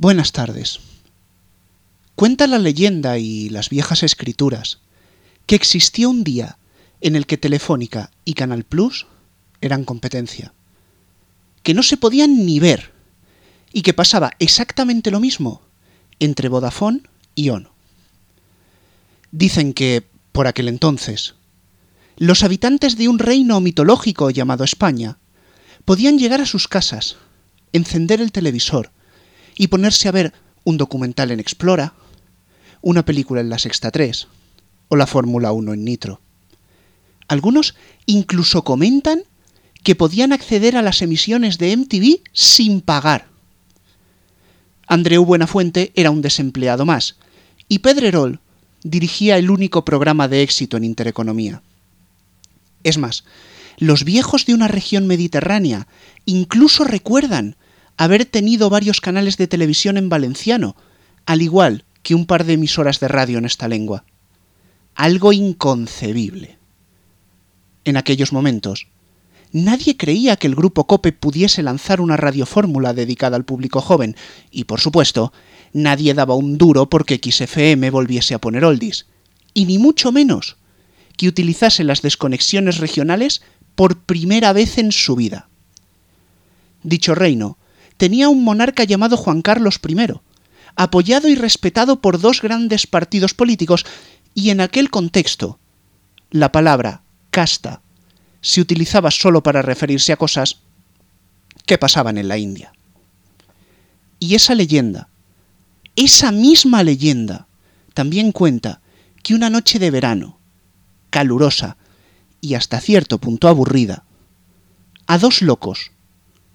Buenas tardes. Cuenta la leyenda y las viejas escrituras que existió un día en el que Telefónica y Canal Plus eran competencia, que no se podían ni ver y que pasaba exactamente lo mismo entre Vodafone y Ono. Dicen que, por aquel entonces, los habitantes de un reino mitológico llamado España podían llegar a sus casas, encender el televisor y ponerse a ver un documental en Explora, una película en la Sexta 3 o la Fórmula 1 en Nitro. Algunos incluso comentan que podían acceder a las emisiones de MTV sin pagar. Andreu Buenafuente era un desempleado más, y Pedrerol dirigía el único programa de éxito en Intereconomía. Es más, los viejos de una región mediterránea incluso recuerdan haber tenido varios canales de televisión en valenciano, al igual que un par de emisoras de radio en esta lengua. Algo inconcebible. En aquellos momentos, nadie creía que el grupo Cope pudiese lanzar una radiofórmula dedicada al público joven, y por supuesto, nadie daba un duro porque XFM volviese a poner oldies, y ni mucho menos que utilizase las desconexiones regionales por primera vez en su vida. Dicho reino tenía un monarca llamado Juan Carlos I, apoyado y respetado por dos grandes partidos políticos, y en aquel contexto, la palabra casta se utilizaba solo para referirse a cosas que pasaban en la India. Y esa leyenda, esa misma leyenda, también cuenta que una noche de verano, calurosa y hasta cierto punto aburrida, a dos locos,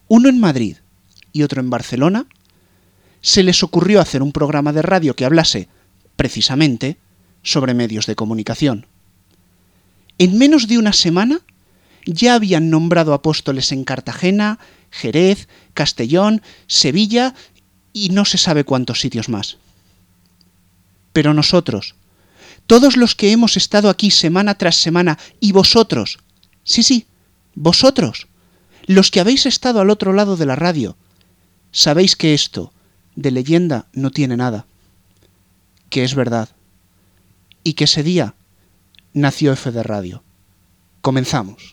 uno en Madrid y otro en Barcelona, se les ocurrió hacer un programa de radio que hablase, precisamente, sobre medios de comunicación. En menos de una semana ya habían nombrado apóstoles en Cartagena, Jerez, Castellón, Sevilla y no se sabe cuántos sitios más. Pero nosotros, todos los que hemos estado aquí semana tras semana, y vosotros, sí, sí, vosotros, los que habéis estado al otro lado de la radio, sabéis que esto de leyenda no tiene nada, que es verdad, y que ese día nació F de Radio. Comenzamos.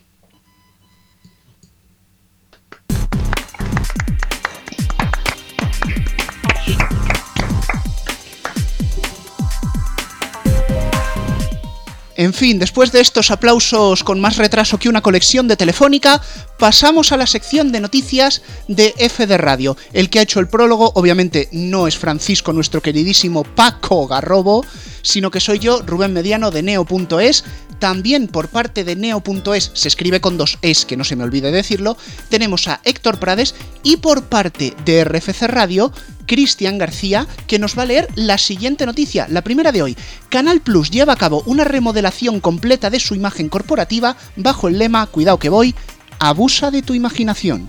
En fin, después de estos aplausos con más retraso que una colección de Telefónica, pasamos a la sección de noticias de F de Radio. El que ha hecho el prólogo, obviamente, no es Francisco, nuestro queridísimo Paco Garrobo, sino que soy yo, Rubén Mediano, de Neo.es. También por parte de Neo.es, se escribe con dos es, que no se me olvide decirlo, tenemos a Héctor Prades y por parte de RFC Radio, Cristian García, que nos va a leer la siguiente noticia, la primera de hoy. Canal Plus lleva a cabo una remodelación completa de su imagen corporativa bajo el lema, cuidado que voy, abusa de tu imaginación.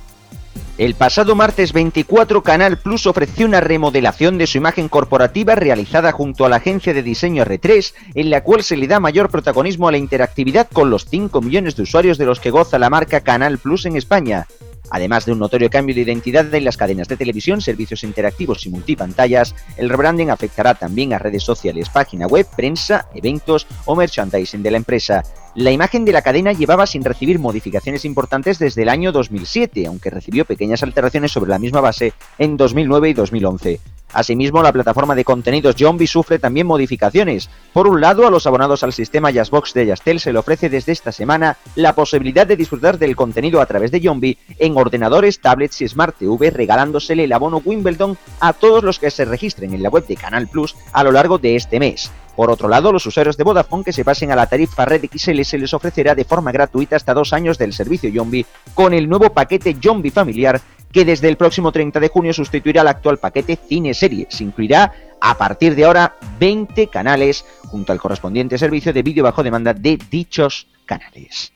El pasado martes 24 Canal Plus ofreció una remodelación de su imagen corporativa realizada junto a la agencia de diseño R3, en la cual se le da mayor protagonismo a la interactividad con los 5 millones de usuarios de los que goza la marca Canal Plus en España. Además de un notorio cambio de identidad en las cadenas de televisión, servicios interactivos y multipantallas, el rebranding afectará también a redes sociales, página web, prensa, eventos o merchandising de la empresa. La imagen de la cadena llevaba sin recibir modificaciones importantes desde el año 2007, aunque recibió pequeñas alteraciones sobre la misma base en 2009 y 2011. Asimismo, la plataforma de contenidos Zombie sufre también modificaciones. Por un lado, a los abonados al sistema Jazzbox de Yastel se le ofrece desde esta semana la posibilidad de disfrutar del contenido a través de Zombie en ordenadores, tablets y Smart TV, regalándosele el abono Wimbledon a todos los que se registren en la web de Canal Plus a lo largo de este mes. Por otro lado, los usuarios de Vodafone que se pasen a la tarifa Red XL se les ofrecerá de forma gratuita hasta dos años del servicio Zombie con el nuevo paquete Zombie familiar que desde el próximo 30 de junio sustituirá al actual paquete Cine Serie. Se incluirá a partir de ahora 20 canales junto al correspondiente servicio de vídeo bajo demanda de dichos canales.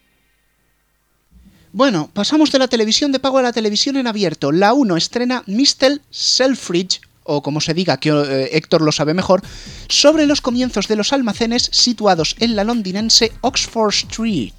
Bueno, pasamos de la televisión de pago a la televisión en abierto. La 1 estrena Mr. Selfridge, o como se diga que eh, Héctor lo sabe mejor, sobre los comienzos de los almacenes situados en la londinense Oxford Street.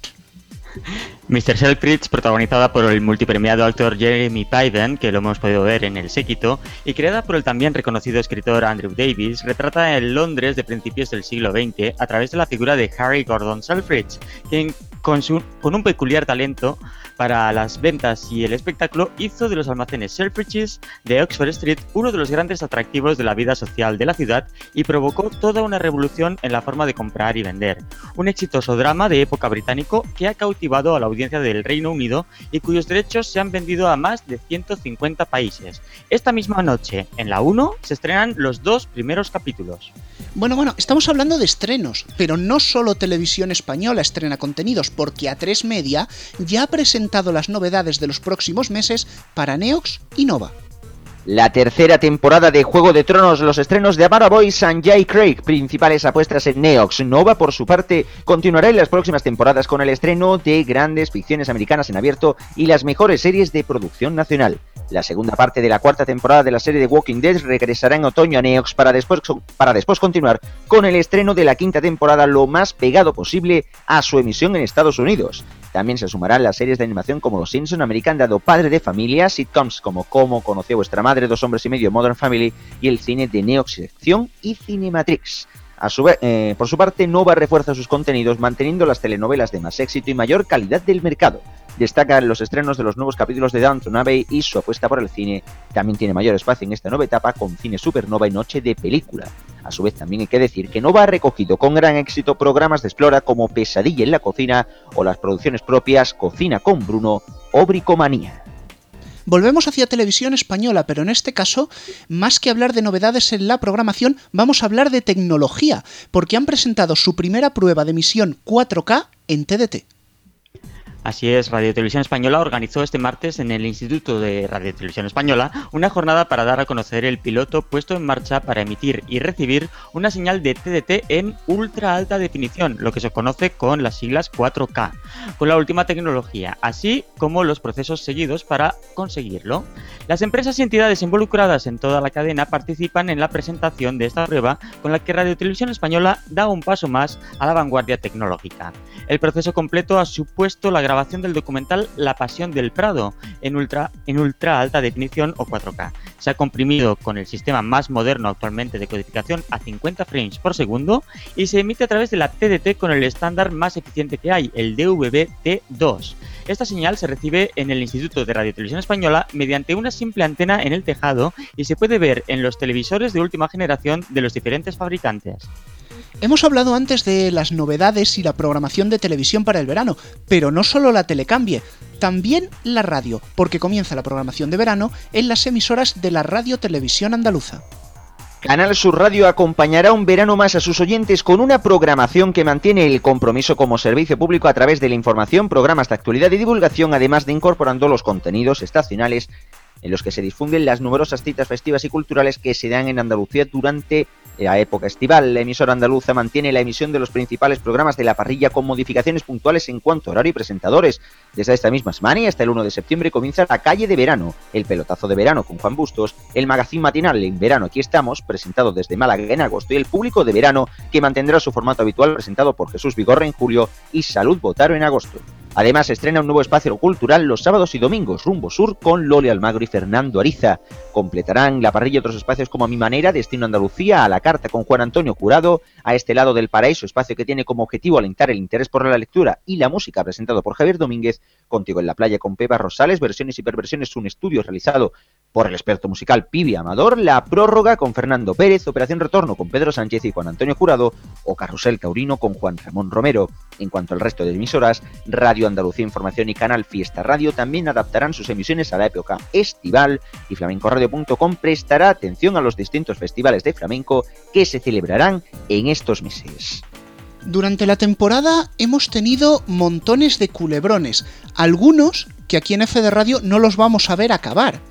Mr. Selfridge, protagonizada por el multipremiado actor Jeremy Piven, que lo hemos podido ver en El Séquito, y creada por el también reconocido escritor Andrew Davis, retrata el Londres de principios del siglo XX a través de la figura de Harry Gordon Selfridge, quien con, con un peculiar talento para las ventas y el espectáculo, hizo de los almacenes Selfridges de Oxford Street uno de los grandes atractivos de la vida social de la ciudad y provocó toda una revolución en la forma de comprar y vender. Un exitoso drama de época británico que ha cautivado a la audiencia del Reino Unido y cuyos derechos se han vendido a más de 150 países. Esta misma noche, en la 1, se estrenan los dos primeros capítulos. Bueno, bueno, estamos hablando de estrenos, pero no solo Televisión Española estrena contenidos, porque A3 Media ya ha las novedades de los próximos meses para Neox y Nova. La tercera temporada de Juego de Tronos, los estrenos de Amara Boy, Sanjay Craig, principales apuestas en Neox. Nova, por su parte, continuará en las próximas temporadas con el estreno de grandes ficciones americanas en abierto y las mejores series de producción nacional. La segunda parte de la cuarta temporada de la serie de Walking Dead regresará en otoño a Neox para después, para después continuar con el estreno de la quinta temporada lo más pegado posible a su emisión en Estados Unidos. También se sumarán las series de animación como Los Simpson, American Dado, Padre de Familia, sitcoms como Cómo conoció vuestra madre, Dos hombres y medio, Modern Family y el cine de Neox Sección y Cinematrix. A su eh, por su parte, Nova refuerza sus contenidos manteniendo las telenovelas de más éxito y mayor calidad del mercado destacan los estrenos de los nuevos capítulos de Downton Abbey y su apuesta por el cine. También tiene mayor espacio en esta nueva etapa con Cine Supernova y Noche de Película. A su vez también hay que decir que Nova ha recogido con gran éxito programas de Explora como Pesadilla en la cocina o las producciones propias Cocina con Bruno o Bricomanía. Volvemos hacia televisión española, pero en este caso, más que hablar de novedades en la programación, vamos a hablar de tecnología, porque han presentado su primera prueba de emisión 4K en TDT. Así es, Radio Televisión Española organizó este martes en el Instituto de Radio Televisión Española una jornada para dar a conocer el piloto puesto en marcha para emitir y recibir una señal de TDT en ultra alta definición, lo que se conoce con las siglas 4K, con la última tecnología, así como los procesos seguidos para conseguirlo. Las empresas y entidades involucradas en toda la cadena participan en la presentación de esta prueba con la que Radio Televisión Española da un paso más a la vanguardia tecnológica. El proceso completo ha supuesto la grabación del documental La Pasión del Prado en ultra, en ultra alta definición o 4K. Se ha comprimido con el sistema más moderno actualmente de codificación a 50 frames por segundo y se emite a través de la TDT con el estándar más eficiente que hay, el DVB-T2. Esta señal se recibe en el Instituto de Radio Televisión Española mediante una simple antena en el tejado y se puede ver en los televisores de última generación de los diferentes fabricantes. Hemos hablado antes de las novedades y la programación de televisión para el verano, pero no solo la telecambie, también la radio, porque comienza la programación de verano en las emisoras de la Radio Televisión Andaluza. Canal Sur Radio acompañará un verano más a sus oyentes con una programación que mantiene el compromiso como servicio público a través de la información, programas de actualidad y divulgación, además de incorporando los contenidos estacionales en los que se difunden las numerosas citas festivas y culturales que se dan en Andalucía durante la época estival. La emisora andaluza mantiene la emisión de los principales programas de la parrilla con modificaciones puntuales en cuanto a horario y presentadores. Desde esta misma semana y hasta el 1 de septiembre comienza la calle de verano, el pelotazo de verano con Juan Bustos, el magazín matinal en verano aquí estamos, presentado desde Málaga en agosto, y el público de verano que mantendrá su formato habitual presentado por Jesús Vigorra en julio y Salud Botaro en agosto. Además, estrena un nuevo espacio cultural los sábados y domingos, Rumbo Sur, con Loli Almagro y Fernando Ariza. Completarán la parrilla otros espacios como A Mi Manera, Destino Andalucía, A la Carta con Juan Antonio Curado, A Este Lado del Paraíso, espacio que tiene como objetivo alentar el interés por la lectura y la música, presentado por Javier Domínguez, Contigo en la Playa con Pepa Rosales, Versiones y Perversiones, un estudio realizado por el experto musical Pibi Amador, La Prórroga con Fernando Pérez, Operación Retorno con Pedro Sánchez y Juan Antonio Curado, o Carrusel Taurino con Juan Ramón Romero. En cuanto al resto de emisoras, Radio Andalucía Información y Canal Fiesta Radio también adaptarán sus emisiones a la época estival y flamencoradio.com prestará atención a los distintos festivales de flamenco que se celebrarán en estos meses. Durante la temporada hemos tenido montones de culebrones, algunos que aquí en F de Radio no los vamos a ver acabar,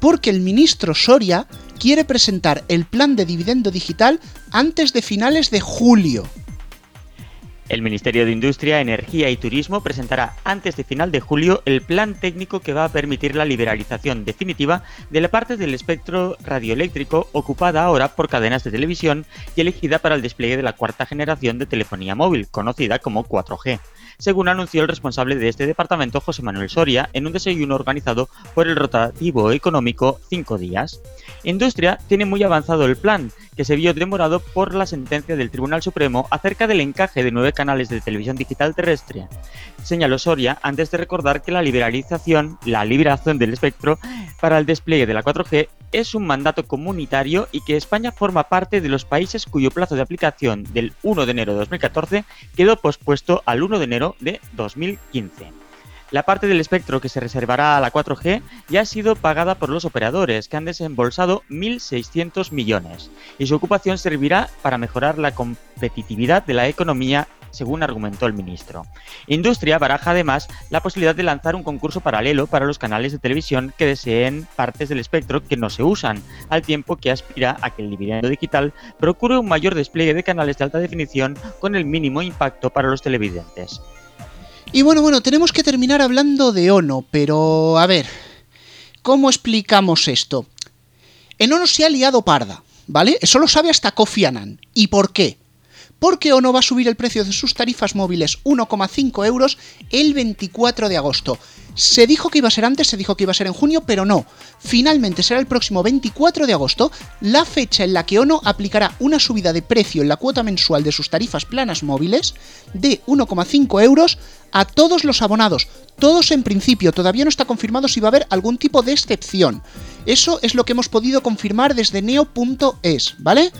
porque el ministro Soria quiere presentar el plan de dividendo digital antes de finales de julio. El Ministerio de Industria, Energía y Turismo presentará antes de final de julio el plan técnico que va a permitir la liberalización definitiva de la parte del espectro radioeléctrico ocupada ahora por cadenas de televisión y elegida para el despliegue de la cuarta generación de telefonía móvil, conocida como 4G según anunció el responsable de este departamento, José Manuel Soria, en un desayuno organizado por el rotativo económico 5 días. Industria tiene muy avanzado el plan, que se vio demorado por la sentencia del Tribunal Supremo acerca del encaje de nueve canales de televisión digital terrestre. Señaló Soria antes de recordar que la liberalización, la liberación del espectro para el despliegue de la 4G es un mandato comunitario y que España forma parte de los países cuyo plazo de aplicación del 1 de enero de 2014 quedó pospuesto al 1 de enero de 2015. La parte del espectro que se reservará a la 4G ya ha sido pagada por los operadores, que han desembolsado 1.600 millones, y su ocupación servirá para mejorar la competitividad de la economía según argumentó el ministro. Industria baraja además la posibilidad de lanzar un concurso paralelo para los canales de televisión que deseen partes del espectro que no se usan, al tiempo que aspira a que el dividendo digital procure un mayor despliegue de canales de alta definición con el mínimo impacto para los televidentes. Y bueno, bueno, tenemos que terminar hablando de Ono, pero a ver, ¿cómo explicamos esto? En Ono se ha liado parda, ¿vale? Eso lo sabe hasta Kofi Annan. ¿Y por qué? Porque Ono va a subir el precio de sus tarifas móviles 1,5 euros el 24 de agosto. Se dijo que iba a ser antes, se dijo que iba a ser en junio, pero no. Finalmente será el próximo 24 de agosto la fecha en la que ONO aplicará una subida de precio en la cuota mensual de sus tarifas planas móviles de 1,5 euros a todos los abonados. Todos en principio, todavía no está confirmado si va a haber algún tipo de excepción. Eso es lo que hemos podido confirmar desde neo.es, ¿vale?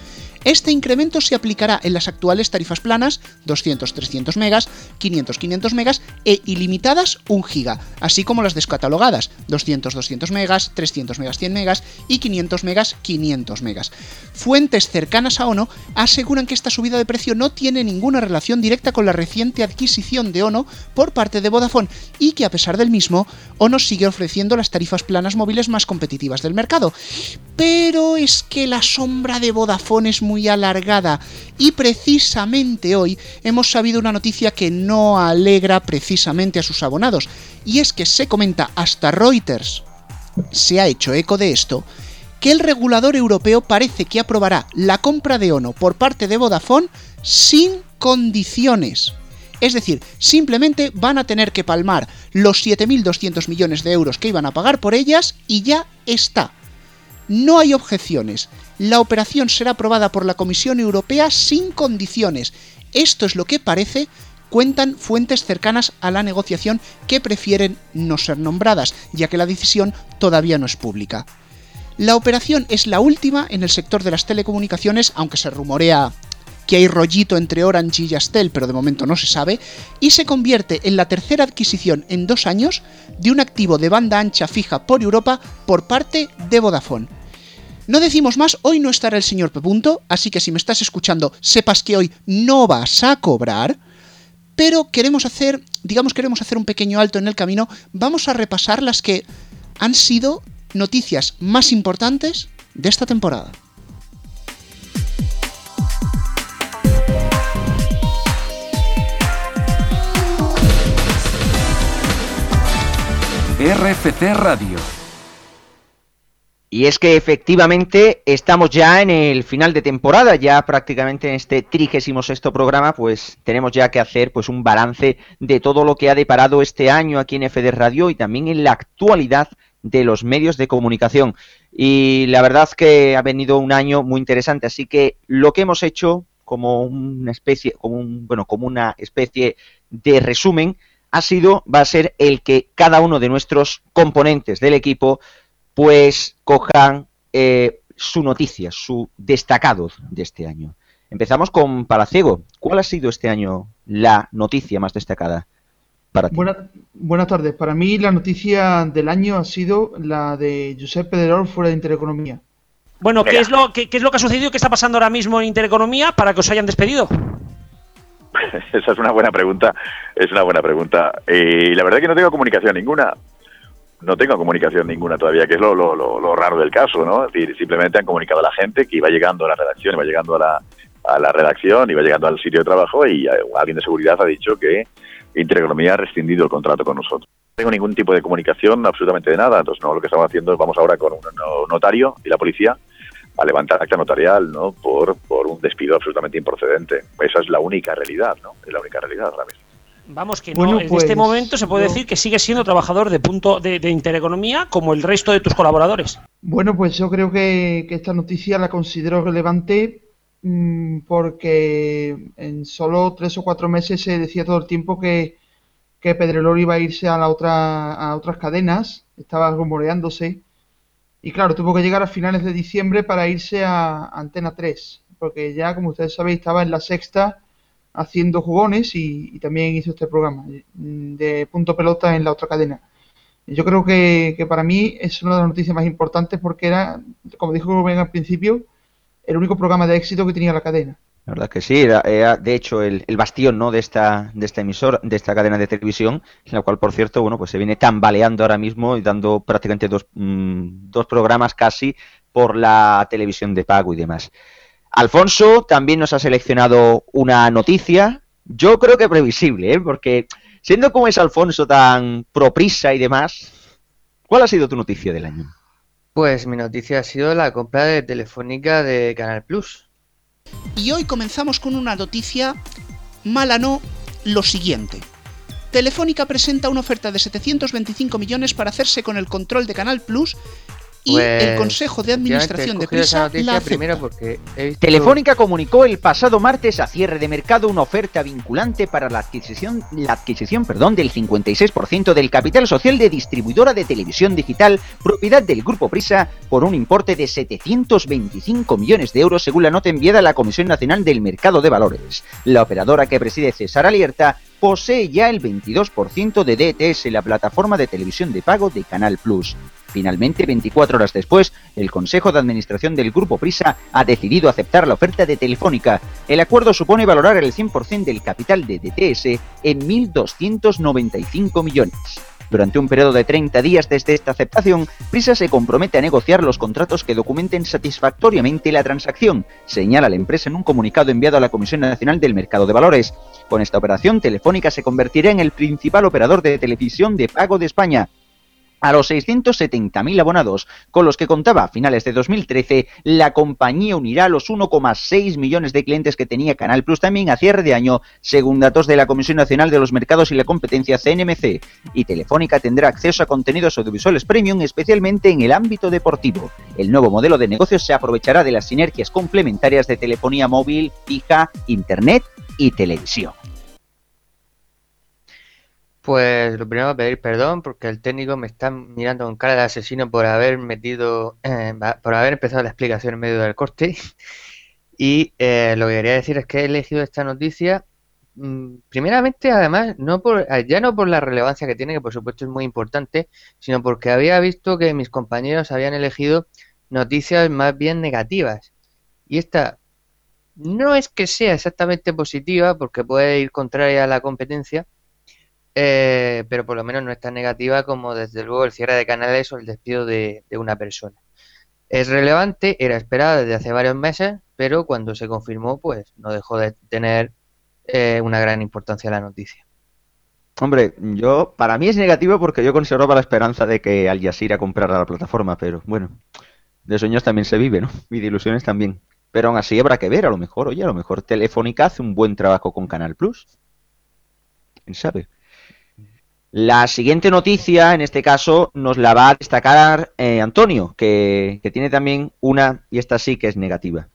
Este incremento se aplicará en las actuales tarifas planas 200-300 megas, 500-500 megas e ilimitadas 1 giga, así como las descatalogadas 200-200 megas, 300 megas 100 megas y 500 megas 500 megas. Fuentes cercanas a ONO aseguran que esta subida de precio no tiene ninguna relación directa con la reciente adquisición de ONO por parte de Vodafone y que a pesar del mismo, ONO sigue ofreciendo las tarifas planas móviles más competitivas del mercado. Pero es que la sombra de Vodafone es muy alargada y precisamente hoy hemos sabido una noticia que no alegra precisamente a sus abonados y es que se comenta hasta Reuters se ha hecho eco de esto que el regulador europeo parece que aprobará la compra de ONO por parte de Vodafone sin condiciones. Es decir, simplemente van a tener que palmar los 7.200 millones de euros que iban a pagar por ellas y ya está. No hay objeciones. La operación será aprobada por la Comisión Europea sin condiciones. Esto es lo que parece cuentan fuentes cercanas a la negociación que prefieren no ser nombradas, ya que la decisión todavía no es pública. La operación es la última en el sector de las telecomunicaciones, aunque se rumorea que hay rollito entre Orange y Yastel, pero de momento no se sabe, y se convierte en la tercera adquisición en dos años de un activo de banda ancha fija por Europa por parte de Vodafone. No decimos más, hoy no estará el señor Pepunto, así que si me estás escuchando, sepas que hoy no vas a cobrar. Pero queremos hacer, digamos, queremos hacer un pequeño alto en el camino. Vamos a repasar las que han sido noticias más importantes de esta temporada. RFC Radio y es que efectivamente estamos ya en el final de temporada, ya prácticamente en este trigésimo sexto programa, pues tenemos ya que hacer pues un balance de todo lo que ha deparado este año aquí en FD Radio y también en la actualidad de los medios de comunicación. Y la verdad que ha venido un año muy interesante, así que lo que hemos hecho como una especie, como un, bueno, como una especie de resumen, ha sido, va a ser el que cada uno de nuestros componentes del equipo pues cojan eh, su noticia, su destacado de este año. Empezamos con Palaciego. ¿Cuál ha sido este año la noticia más destacada para ti? buenas tardes. Para mí la noticia del año ha sido la de Josep Pedrerol fuera de Intereconomía. Bueno, ¿qué es, lo, qué, es lo que ha sucedido? ¿Qué está pasando ahora mismo en Intereconomía para que os hayan despedido? Esa es una buena pregunta. Es una buena pregunta. Y la verdad es que no tengo comunicación ninguna no tengo comunicación ninguna todavía, que es lo, raro del caso, ¿no? Es decir, simplemente han comunicado a la gente que iba llegando a la redacción, iba llegando a la, a la redacción, iba llegando al sitio de trabajo y eh, alguien de seguridad ha dicho que Intereconomía ha rescindido el contrato con nosotros. No tengo ningún tipo de comunicación, absolutamente de nada. Entonces, no, lo que estamos haciendo es vamos ahora con un notario y la policía a levantar acta notarial, ¿no? Por, por un despido absolutamente improcedente. Esa es la única realidad, ¿no? Es la única realidad ahora mismo. Vamos, que no, en este pues, momento se puede decir que sigues siendo trabajador de punto de, Intereconomía como el resto de tus colaboradores. Bueno, pues yo creo que, esta noticia la considero relevante mm, porque en solo tres o cuatro meses se decía todo el tiempo que, que Pedrelor iba a irse a, la otra, a otras cadenas, estaba rumoreándose. Y claro, tuvo que llegar a finales de diciembre para irse a Antena 3, porque ya, como ustedes saben, estaba en la sexta haciendo jugones y, también hizo este programa mm, de punto pelota en la otra cadena. Yo creo que, para mí es una de las noticias más importantes porque era, como dijo Rubén al principio, el único programa de éxito que tenía la cadena. La verdad que sí, de hecho el, bastión ¿no? de esta de esta emisora, de esta cadena de televisión, en la cual por cierto, bueno, pues se viene tambaleando ahora mismo y dando prácticamente dos, mm, dos programas casi por la televisión de pago y demás. Alfonso también nos ha seleccionado una noticia, yo creo que previsible, ¿eh? porque siendo como es Alfonso tan proprisa y demás, ¿cuál ha sido tu noticia del año? Pues mi noticia ha sido la compra de Telefónica de Canal Plus. Y hoy comenzamos con una noticia mala no, lo siguiente. Telefónica presenta una oferta de 725 millones para hacerse con el control de Canal Plus y el pues, Consejo de Administración de Prisa la primero porque Telefónica comunicó el pasado martes a cierre de mercado una oferta vinculante para la adquisición, la adquisición perdón, del 56% del capital social de distribuidora de televisión digital propiedad del Grupo Prisa por un importe de 725 millones de euros según la nota enviada a la Comisión Nacional del Mercado de Valores. La operadora que preside César Alierta posee ya el 22% de DTS, la plataforma de televisión de pago de Canal Plus. Finalmente, 24 horas después, el Consejo de Administración del Grupo Prisa ha decidido aceptar la oferta de Telefónica. El acuerdo supone valorar el 100% del capital de DTS en 1.295 millones. Durante un periodo de 30 días desde esta aceptación, Prisa se compromete a negociar los contratos que documenten satisfactoriamente la transacción, señala la empresa en un comunicado enviado a la Comisión Nacional del Mercado de Valores. Con esta operación, Telefónica se convertirá en el principal operador de televisión de pago de España, a los 670.000 abonados con los que contaba a finales de 2013, la compañía unirá los 1,6 millones de clientes que tenía Canal Plus también a cierre de año, según datos de la Comisión Nacional de los Mercados y la Competencia CNMC. Y Telefónica tendrá acceso a contenidos audiovisuales premium, especialmente en el ámbito deportivo. El nuevo modelo de negocio se aprovechará de las sinergias complementarias de telefonía móvil, fija, internet y televisión. Pues lo primero pedir perdón porque el técnico me está mirando con cara de asesino por haber metido, eh, por haber empezado la explicación en medio del corte. Y eh, lo que quería decir es que he elegido esta noticia, mm, primeramente, además, no por, ya no por la relevancia que tiene, que por supuesto es muy importante, sino porque había visto que mis compañeros habían elegido noticias más bien negativas. Y esta no es que sea exactamente positiva, porque puede ir contraria a la competencia, eh, pero por lo menos no es tan negativa como desde luego el cierre de canales o el despido de, una persona. Es relevante, era esperada desde hace varios meses, pero cuando se confirmó, pues no dejó de tener eh, una gran importancia la noticia. Hombre, yo para mí es negativo porque yo conservaba la esperanza de que Al Jazeera comprara la plataforma, pero bueno, de sueños también se vive, ¿no? Y de ilusiones también. Pero aún así habrá que ver, a lo mejor, oye, a lo mejor Telefónica hace un buen trabajo con Canal Plus. ¿Quién sabe? La siguiente noticia, en este caso, nos la va a destacar eh, Antonio, que, tiene también una, y esta sí que es negativa.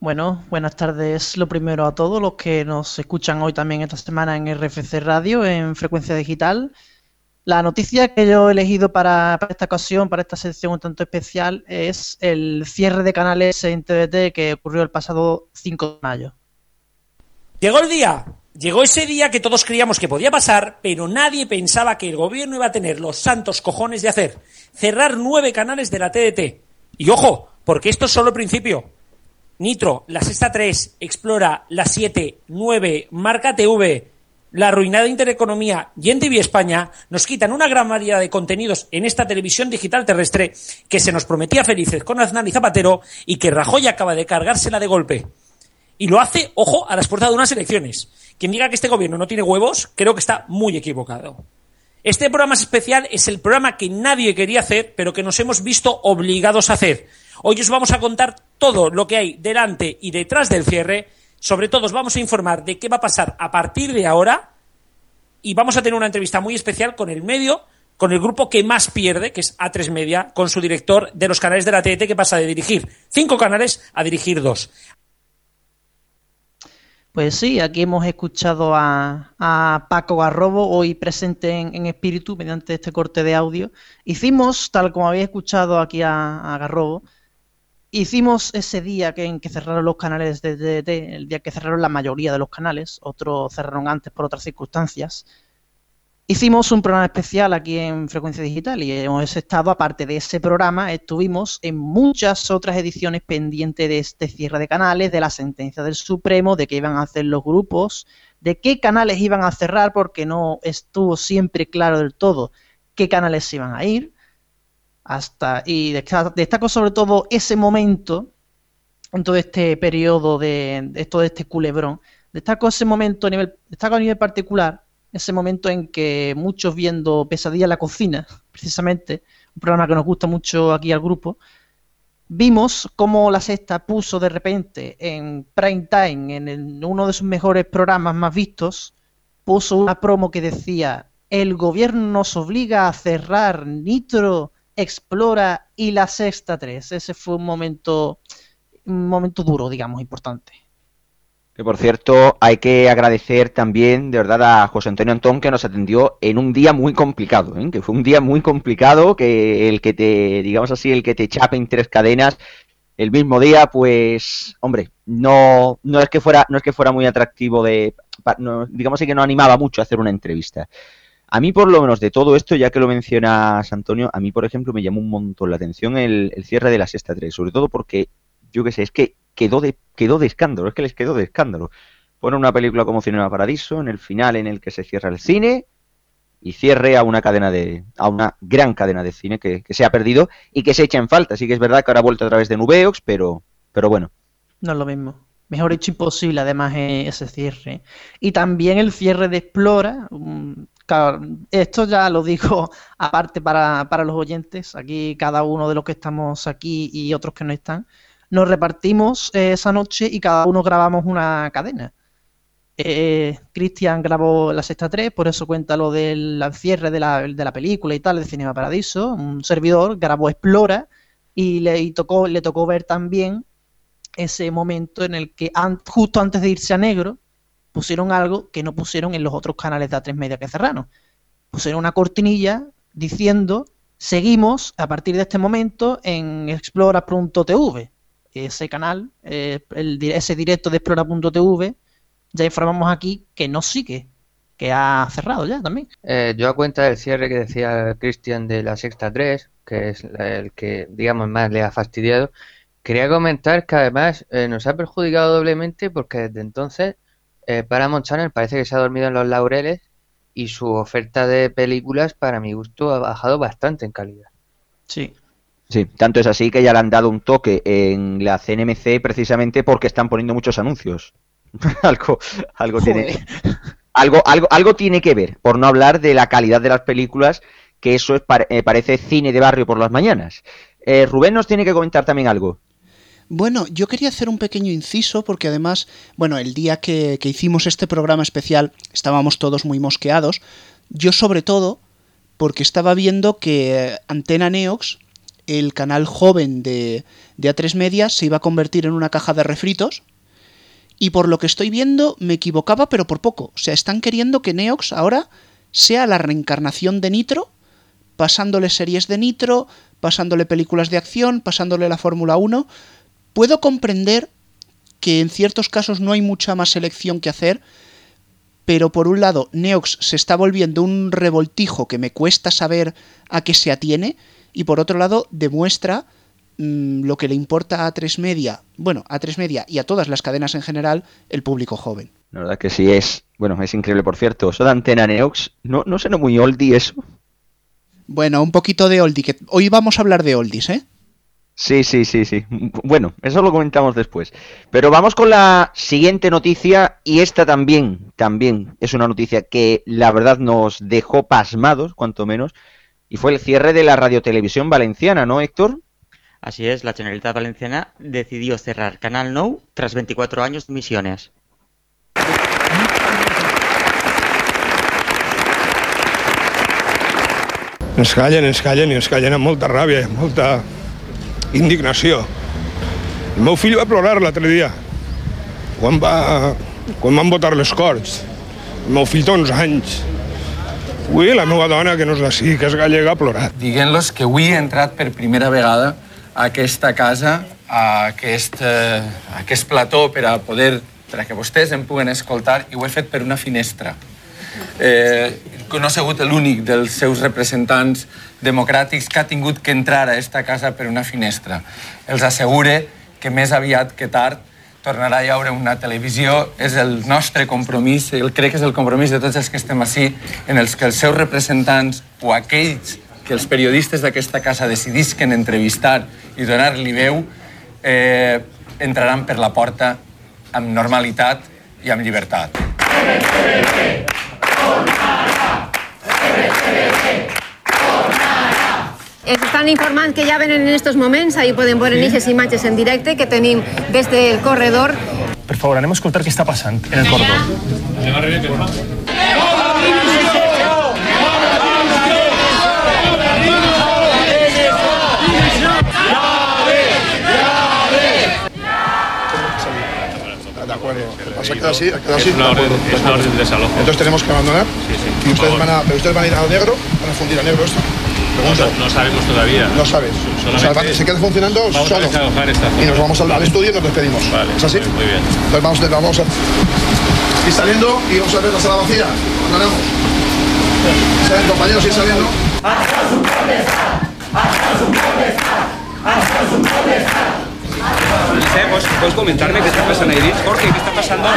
Bueno, buenas tardes lo primero a todos los que nos escuchan hoy también esta semana en RFC Radio, en frecuencia digital. La noticia que yo he elegido para, para, esta ocasión, para esta sección un tanto especial, es el cierre de canales en TVT que ocurrió el pasado 5 de mayo. Llegó el día, Llegó ese día que todos creíamos que podía pasar, pero nadie pensaba que el gobierno iba a tener los santos cojones de hacer. Cerrar nueve canales de la TDT. Y ojo, porque esto es solo el principio. Nitro, la Sexta 3, Explora, la 7, 9, Marca TV, la arruinada Intereconomía y en TV España nos quitan una gran variedad de contenidos en esta televisión digital terrestre que se nos prometía felices con Aznar y Zapatero y que Rajoy acaba de cargársela de golpe. Y lo hace, ojo, a las puertas de unas elecciones. Quien diga que este gobierno no tiene huevos, creo que está muy equivocado. Este programa especial es el programa que nadie quería hacer, pero que nos hemos visto obligados a hacer. Hoy os vamos a contar todo lo que hay delante y detrás del cierre. Sobre todo os vamos a informar de qué va a pasar a partir de ahora. Y vamos a tener una entrevista muy especial con el medio, con el grupo que más pierde, que es A3 Media, con su director de los canales de la TET, que pasa de dirigir cinco canales a dirigir dos. Pues sí, aquí hemos escuchado a, Paco Garrobo, hoy presente en, espíritu mediante este corte de audio. Hicimos, tal como habéis escuchado aquí a, Garrobo, hicimos ese día que, en que cerraron los canales de DDT, el día que cerraron la mayoría de los canales, otros cerraron antes por otras circunstancias. Hicimos un programa especial aquí en Frecuencia Digital y hemos estado, aparte de ese programa, estuvimos en muchas otras ediciones pendientes de este cierre de canales, de la sentencia del Supremo, de qué iban a hacer los grupos, de qué canales iban a cerrar, porque no estuvo siempre claro del todo qué canales iban a ir. Hasta, y destaco sobre todo ese momento, en todo este periodo de, de todo este culebrón, destaco ese momento a nivel, destaco a nivel particular ese momento en que muchos viendo Pesadilla en la cocina, precisamente, un programa que nos gusta mucho aquí al grupo, vimos cómo la sexta puso de repente en prime time, en uno de sus mejores programas más vistos, puso una promo que decía, el gobierno nos obliga a cerrar Nitro, Explora y la sexta 3. Ese fue un momento, un momento duro, digamos, importante. Que por cierto, hay que agradecer también de verdad a José Antonio Antón que nos atendió en un día muy complicado, ¿eh? que fue un día muy complicado, que el que te, digamos así, el que te chape en tres cadenas el mismo día, pues, hombre, no, no es que fuera, no es que fuera muy atractivo de, digamos así que no animaba mucho a hacer una entrevista. A mí, por lo menos, de todo esto, ya que lo mencionas, Antonio, a mí, por ejemplo, me llamó un montón la atención el, el cierre de la sexta 3, sobre todo porque, yo qué sé, es que quedó de, quedó de escándalo, es que les quedó de escándalo. Pone una película como Cinema Paradiso, en el final en el que se cierra el cine y cierre a una cadena de, a una gran cadena de cine que, se ha perdido y que se echa en falta. Sí que es verdad que ahora ha vuelto a través de Nubeox, pero, pero bueno. No es lo mismo. Mejor hecho imposible, además, e, ese cierre. Y también el cierre de Explora. esto ya lo digo aparte para, para los oyentes. Aquí cada uno de los que estamos aquí y otros que no están nos repartimos eh, esa noche y cada uno grabamos una cadena. Eh, Cristian grabó la sexta 3, por eso cuenta lo del cierre de la, de la, película y tal, de Cinema Paradiso. Un servidor grabó Explora y le, tocó, le tocó ver también ese momento en el que justo antes de irse a negro pusieron algo que no pusieron en los otros canales de A3 Media que cerraron. Pusieron una cortinilla diciendo seguimos a partir de este momento en explora.tv ese canal, eh, ese directo de explora.tv, ya informamos aquí que no sigue, que ha cerrado ya también. Eh, yo a cuenta del cierre que decía Cristian de la Sexta 3, que es el que, digamos, más le ha fastidiado, quería comentar que además eh, nos ha perjudicado doblemente porque desde entonces Paramount Channel parece que se ha dormido en los laureles y su oferta de películas, para mi gusto, ha bajado bastante en calidad. Sí, Sí, tanto es así que ya le han dado un toque en la CNMC precisamente porque están poniendo muchos anuncios. algo, algo tiene, algo, algo, algo tiene que ver, por no hablar de la calidad de las películas, que eso es, eh, parece cine de barrio por las mañanas. Eh, Rubén nos tiene que comentar también algo. Bueno, yo quería hacer un pequeño inciso porque además, bueno, el día que, que hicimos este programa especial estábamos todos muy mosqueados. Yo sobre todo porque estaba viendo que Antena Neox el canal joven de, de A3 Media se iba a convertir en una caja de refritos. Y por lo que estoy viendo, me equivocaba, pero por poco. O sea, están queriendo que Neox ahora sea la reencarnación de Nitro, pasándole series de Nitro, pasándole películas de acción, pasándole la Fórmula 1. Puedo comprender que en ciertos casos no hay mucha más selección que hacer, pero por un lado, Neox se está volviendo un revoltijo que me cuesta saber a qué se atiene, y por otro lado demuestra mm, lo que le importa a tres Media, bueno, a tres Media y a todas las cadenas en general, el público joven. La verdad que sí es, bueno, es increíble por cierto, eso de antena Neox, ¿no, no suena muy oldie eso? Bueno, un poquito de oldie, que hoy vamos a hablar de oldies, ¿eh? Sí, sí, sí, sí. Bueno, eso lo comentamos después. Pero vamos con la siguiente noticia y esta también, también es una noticia que la verdad nos dejó pasmados, cuanto menos, y fue el cierre de la radiotelevisión valenciana, ¿no, Héctor? Así es, la Generalitat Valenciana decidió cerrar Canal Nou tras 24 años de misiones. Ens callen, ens callen i ens callen amb molta ràbia, amb molta indignació. El meu fill va plorar l'altre dia, quan, va, quan van votar les Corts. El meu fill té 11 anys. Avui la meva dona, que no és d'ací, que és gallega, ha plorat. Diguent-los que avui he entrat per primera vegada a aquesta casa, a aquest, eh, a aquest plató per a poder per a que vostès em puguen escoltar i ho he fet per una finestra. Eh, no he sigut l'únic dels seus representants democràtics que ha tingut que entrar a aquesta casa per una finestra. Els assegure que més aviat que tard tornarà a haure una televisió, és el nostre compromís, el, crec que és el compromís de tots els que estem així, en els que els seus representants o aquells que els periodistes d'aquesta casa decidisquen entrevistar i donar-li veu, eh, entraran per la porta amb normalitat i amb llibertat. Están informando que ya ven en estos momentos, ahí pueden ver en esas imágenes en directo que tenemos desde el corredor. Per favor, anem a escoltar què està passant en el corredor. De acuerdo. ¿Vas a quedar así? ¿A quedar así? Es una De orden- de es una acuerdo. orden de desalojo. Entonces tenemos que abandonar. Sí, sí, ustedes van, a, pero ustedes van a ir a negro, van a fundir a negro esto. No, no sabemos todavía. No sabes. Solamente- O sea, se queda funcionando Vamos solo. a esta. Y nos vamos al, al estudio y nos despedimos. Vale, ¿Es así? muy bien. Entonces vamos, vamos a ir saliendo y vamos a ver la sala vacía. Abandonamos. ¿Saben, compañeros, ir saliendo? ¿Puedes, ¿Puedes comentarme qué está pasando ahí? Jorge, ¿qué está pasando?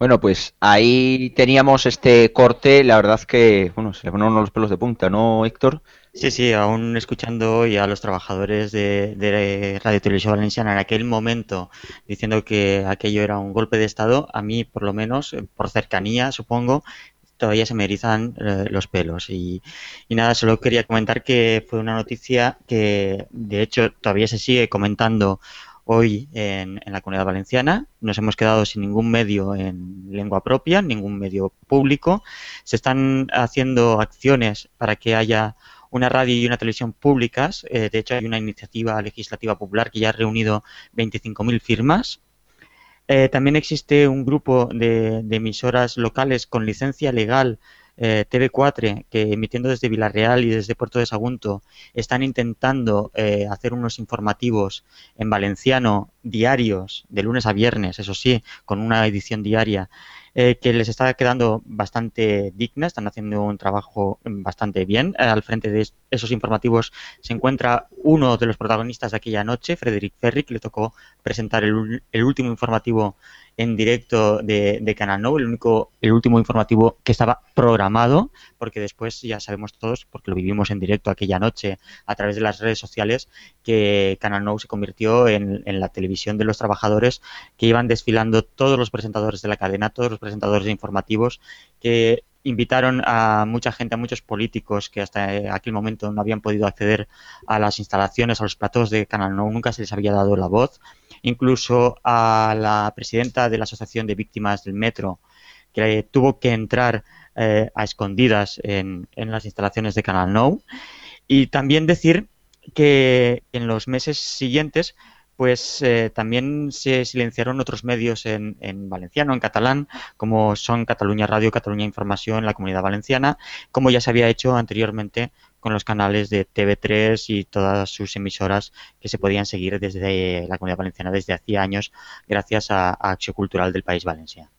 Bueno, pues ahí teníamos este corte, la verdad que, bueno, se le ponen los pelos de punta, ¿no, Héctor? Sí, sí, aún escuchando hoy a los trabajadores de, Radio Televisión Valenciana en aquel momento diciendo que aquello era un golpe de Estado, a mí, por lo menos, por cercanía, supongo, todavía se me erizan eh, los pelos. Y, y nada, solo quería comentar que fue una noticia que, de hecho, todavía se sigue comentando hoy en, la comunidad valenciana. Nos hemos quedado sin ningún medio en lengua propia, ningún medio público. Se están haciendo acciones para que haya una radio y una televisión públicas. Eh, de hecho, hay una iniciativa legislativa popular que ya ha reunido 25.000 firmas. Eh, también existe un grupo de emisoras locales con licencia legal, eh, TV4, que emitiendo desde Villarreal y desde Puerto de Sagunto están intentando eh, hacer unos informativos en valenciano diarios, de lunes a viernes, eso sí, con una edición diaria, eh, que les está quedando bastante digna, están haciendo un trabajo bastante bien. Al frente de es- esos informativos se encuentra uno de los protagonistas de aquella noche, Frederic Ferri, que le tocó presentar el, el último informativo en directo de, de Canal Nou, el único, el último informativo que estaba programado, porque después ya sabemos todos, porque lo vivimos en directo aquella noche a través de las redes sociales, que Canal Nou se convirtió en, en la televisión de los trabajadores, que iban desfilando todos los presentadores de la cadena, todos los presentadores de informativos, que invitaron a mucha gente, a muchos políticos que hasta aquel momento no habían podido acceder a las instalaciones, a los platos de Canal Nou, nunca se les había dado la voz, incluso a la presidenta de la Asociación de Víctimas del Metro, que tuvo que entrar eh, a escondidas en, en las instalaciones de Canal Nou. Y también decir que en los meses siguientes pues eh, también se silenciaron otros medios en, en valenciano, en catalán, como son Cataluña Radio, Cataluña Información, la Comunidad Valenciana, como ya se había hecho anteriormente con los canales de TV3 y todas sus emisoras que se podían seguir desde la Comunidad Valenciana desde hacía años gracias a, Acción Cultural del País Valencia.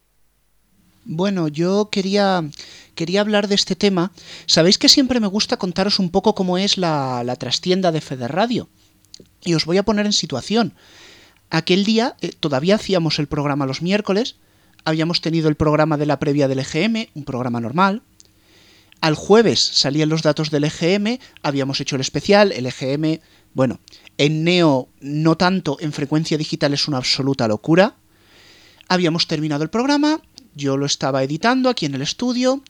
Bueno, yo quería, quería hablar de este tema. Sabéis que siempre me gusta contaros un poco cómo es la, la trastienda de Federradio. Y os voy a poner en situación. Aquel día eh, todavía hacíamos el programa los miércoles, habíamos tenido el programa de la previa del EGM, un programa normal. Al jueves salían los datos del EGM, habíamos hecho el especial, el EGM, bueno, en Neo no tanto, en frecuencia digital es una absoluta locura. Habíamos terminado el programa, yo lo estaba editando aquí en el estudio,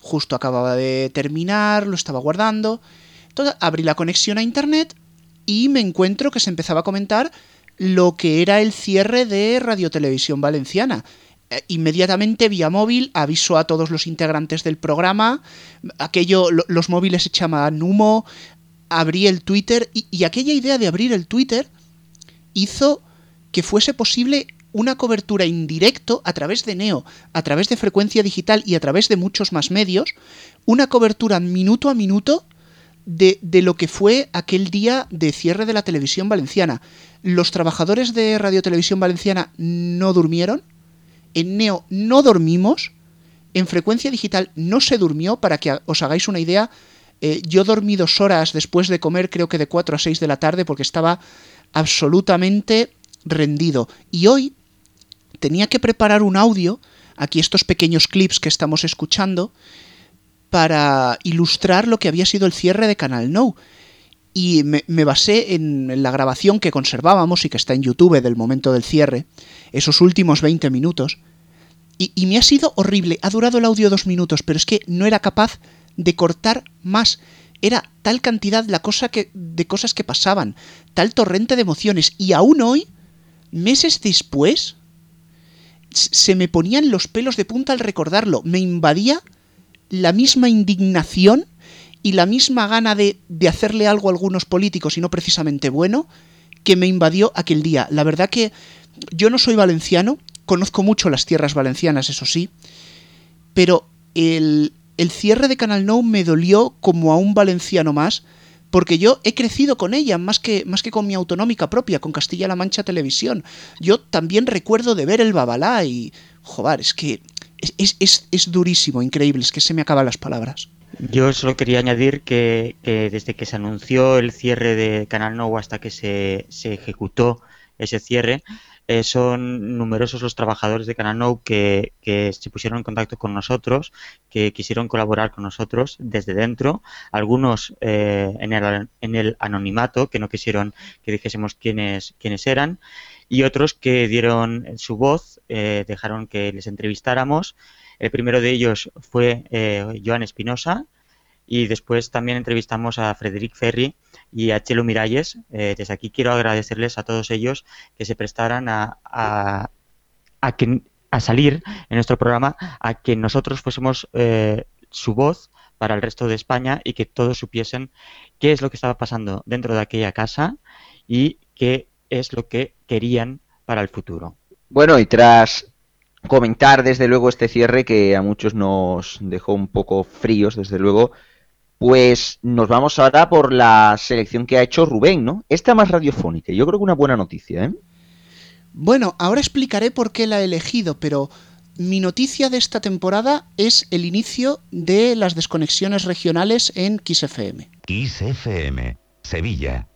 justo acababa de terminar, lo estaba guardando. Entonces, abrí la conexión a internet y me encuentro que se empezaba a comentar lo que era el cierre de Radio Televisión Valenciana. Eh, inmediatamente vía móvil aviso a todos los integrantes del programa, aquello, los móviles echaban humo, abrí el Twitter y, y aquella idea de abrir el Twitter hizo que fuese posible una cobertura indirecto a través de Neo, a través de frecuencia digital y a través de muchos más medios, una cobertura minuto a minuto de, de, lo que fue aquel día de cierre de la televisión valenciana. Los trabajadores de Radio Televisión Valenciana no durmieron, en Neo no dormimos, en frecuencia digital no se durmió, para que os hagáis una idea, eh, yo dormí dos horas después de comer, creo que de 4 a 6 de la tarde, porque estaba absolutamente rendido. Y hoy tenía que preparar un audio, aquí estos pequeños clips que estamos escuchando, para ilustrar lo que había sido el cierre de Canal No. Y me, basé en, en, la grabación que conservábamos y que está en YouTube del momento del cierre, esos últimos 20 minutos. Y, y me ha sido horrible, ha durado el audio dos minutos, pero es que no era capaz de cortar más. Era tal cantidad la cosa que, de cosas que pasaban, tal torrente de emociones. Y aún hoy, meses después, se me ponían los pelos de punta al recordarlo. Me invadía la misma indignación y la misma gana de, de, hacerle algo a algunos políticos y no precisamente bueno que me invadió aquel día. La verdad que yo no soy valenciano, conozco mucho las tierras valencianas, eso sí, pero el, el cierre de Canal No me dolió como a un valenciano más, porque yo he crecido con ella, más que, más que con mi autonómica propia, con Castilla-La Mancha Televisión. Yo también recuerdo de ver el Babalá y, joder, es que es, es, es, durísimo, increíble, es que se me acaban las palabras. Yo solo quería añadir que, que, desde que se anunció el cierre de Canal No hasta que se, ejecutó ese cierre, eh, son numerosos los trabajadores de Canal No que, que, se pusieron en contacto con nosotros, que quisieron colaborar con nosotros desde dentro, algunos eh, en, el, en, el, anonimato, que no quisieron que dijésemos quiénes, quiénes eran, y otros que dieron su voz, eh, dejaron que les entrevistáramos. El primero de ellos fue eh, Joan Espinosa, y después también entrevistamos a Frederic Ferri y a Chelo Miralles. Eh, desde aquí quiero agradecerles a todos ellos que se prestaran a, a, a, que, a salir en nuestro programa, a que nosotros fuésemos eh, su voz para el resto de España y que todos supiesen qué es lo que estaba pasando dentro de aquella casa y qué es lo que querían para el futuro. Bueno, y tras comentar desde luego este cierre que a muchos nos dejó un poco fríos, desde luego, pues nos vamos ahora por la selección que ha hecho Rubén, ¿no? Esta más radiofónica, yo creo que una buena noticia, ¿eh? Bueno, ahora explicaré por qué la he elegido, pero mi noticia de esta temporada es el inicio de las desconexiones regionales en XFM. XFM, Sevilla.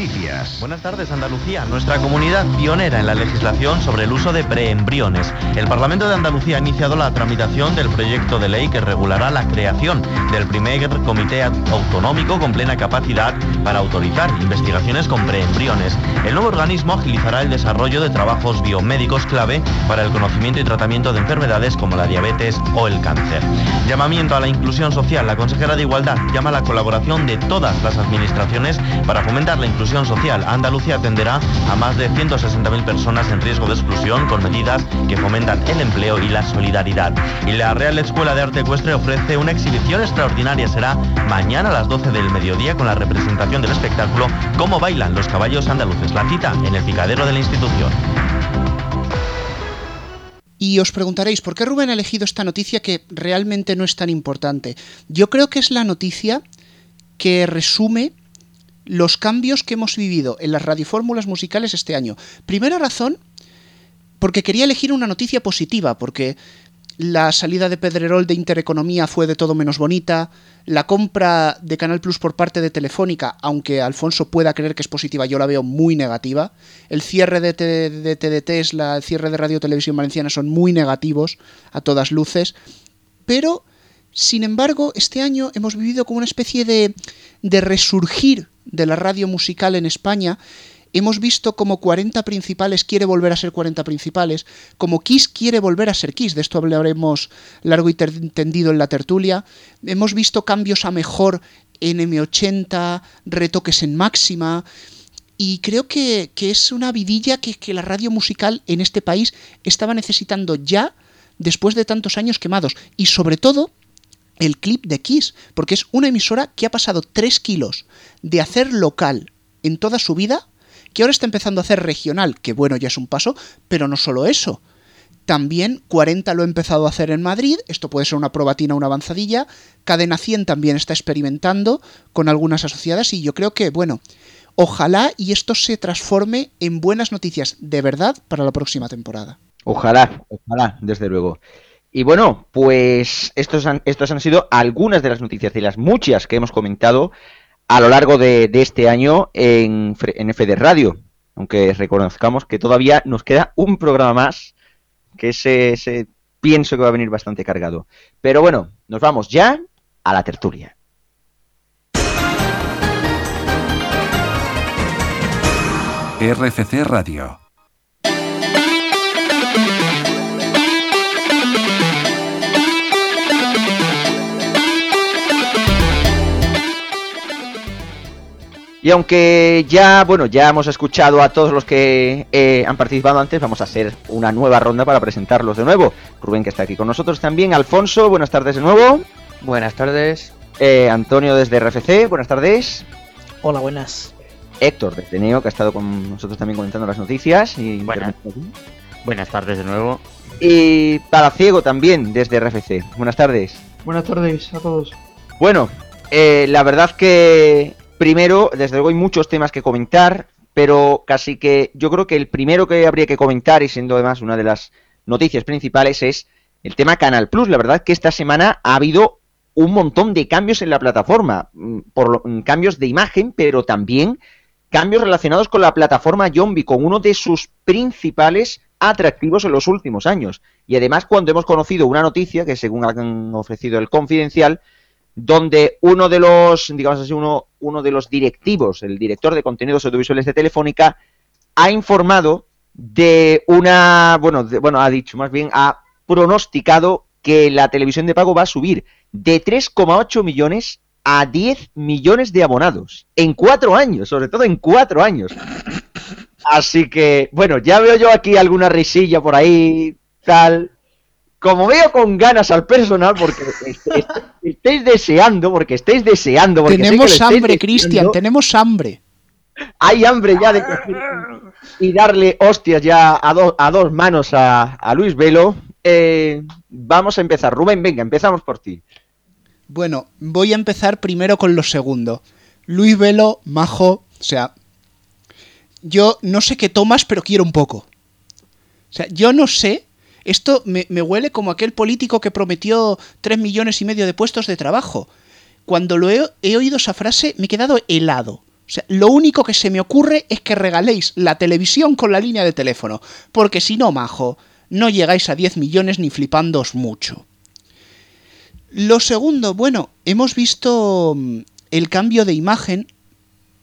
Noticias. Buenas tardes, Andalucía. Nuestra comunidad pionera en la legislación sobre el uso de preembriones. El Parlamento de Andalucía ha iniciado la tramitación del proyecto de ley que regulará la creación del primer comité autonómico con plena capacidad para autorizar investigaciones con preembriones. El nuevo organismo agilizará el desarrollo de trabajos biomédicos clave para el conocimiento y tratamiento de enfermedades como la diabetes o el cáncer. Llamamiento a la inclusión social. La consejera de Igualdad llama a la colaboración de todas las administraciones para fomentar la inclusión social. Andalucía atenderá a más de 160.000 personas en riesgo de exclusión con medidas que fomentan el empleo y la solidaridad. Y la Real Escuela de Arte Ecuestre ofrece una exhibición extraordinaria. Será mañana a las 12 del mediodía con la representación del espectáculo Cómo bailan los caballos andaluces. La cita en el picadero de la institución. Y os preguntaréis, ¿por qué Rubén ha elegido esta noticia que realmente no es tan importante? Yo creo que es la noticia que resume los cambios que hemos vivido en las radiofórmulas musicales este año. Primera razón, porque quería elegir una noticia positiva, porque la salida de Pedrerol de Intereconomía fue de todo menos bonita, la compra de Canal Plus por parte de Telefónica, aunque Alfonso pueda creer que es positiva, yo la veo muy negativa, el cierre de, TDT, el cierre de Radio Televisión Valenciana son muy negativos a todas luces, pero, sin embargo, este año hemos vivido como una especie de, de resurgir de la radio musical en España hemos visto como 40 principales quiere volver a ser 40 principales, como Kiss quiere volver a ser Kiss, de esto hablaremos largo y tendido en la tertulia, hemos visto cambios a mejor en M80, retoques en máxima, y creo que, es una vidilla que, que la radio musical en este país estaba necesitando ya después de tantos años quemados, y sobre todo el clip de Kiss, porque es una emisora que ha pasado 3 kilos de hacer local en toda su vida que ahora está empezando a hacer regional, que bueno, ya es un paso, pero no solo eso. También 40 lo ha empezado a hacer en Madrid, esto puede ser una probatina, una avanzadilla. Cadena 100 también está experimentando con algunas asociadas y yo creo que, bueno, ojalá y esto se transforme en buenas noticias de verdad para la próxima temporada. Ojalá, ojalá, desde luego. Y bueno, pues estos han, estos han sido algunas de las noticias de las muchas que hemos comentado a lo largo de, este año en, en FD Radio. Aunque reconozcamos que todavía nos queda un programa más, que ese, pienso que va a venir bastante cargado. Pero bueno, nos vamos ya a la tertulia. RFC Radio. Y aunque ya, bueno, ya hemos escuchado a todos los que eh, han participado antes, vamos a hacer una nueva ronda para presentarlos de nuevo. Rubén, que está aquí con nosotros también. Alfonso, buenas tardes de nuevo. Buenas tardes. Eh, Antonio desde RFC, buenas tardes. Hola, buenas. Héctor desde Neo, que ha estado con nosotros también comentando las noticias. Y buenas. buenas tardes de nuevo. Y Ciego también desde RFC. Buenas tardes. Buenas tardes a todos. Bueno, eh, la verdad que Primero, desde luego hay muchos temas que comentar, pero casi que yo creo que el primero que habría que comentar, y siendo además una de las noticias principales, es el tema Canal Plus. La verdad que esta semana ha habido un montón de cambios en la plataforma, mm, por mm, cambios de imagen, pero también cambios relacionados con la plataforma Yombi, con uno de sus principales atractivos en los últimos años. Y además, cuando hemos conocido una noticia, que según han ofrecido el Confidencial, donde uno de los, digamos así, uno, uno de los directivos, el director de contenidos audiovisuales de Telefónica, ha informado de una, bueno, bueno, ha dicho, más bien, ha pronosticado que la televisión de pago va a subir de 3,8 millones a 10 millones de abonados en cuatro años, sobre todo en cuatro años. Así que, bueno, ya veo yo aquí alguna risilla por ahí, tal como veo con ganas al personal, porque estéis deseando, porque estéis deseando. Porque tenemos hambre, Cristian, tenemos hambre. Hay hambre ya de y darle hostias ya a, a dos manos a, Luis Velo. Eh, vamos a empezar. Rubén, venga, empezamos por ti. Bueno, voy a empezar primero con lo segundo. Luis Velo, majo, o sea, yo no sé qué tomas, pero quiero un poco. O sea, yo no sé esto me, huele como aquel político que prometió tres millones y medio de puestos de trabajo. Cuando lo he, oído esa frase me he quedado helado. Lo único que se me ocurre es que regaléis la televisión con la línea de teléfono, porque si no, majo, no llegáis a 10 millones ni flipándoos mucho. Lo segundo, bueno, hemos visto mm, el cambio de imagen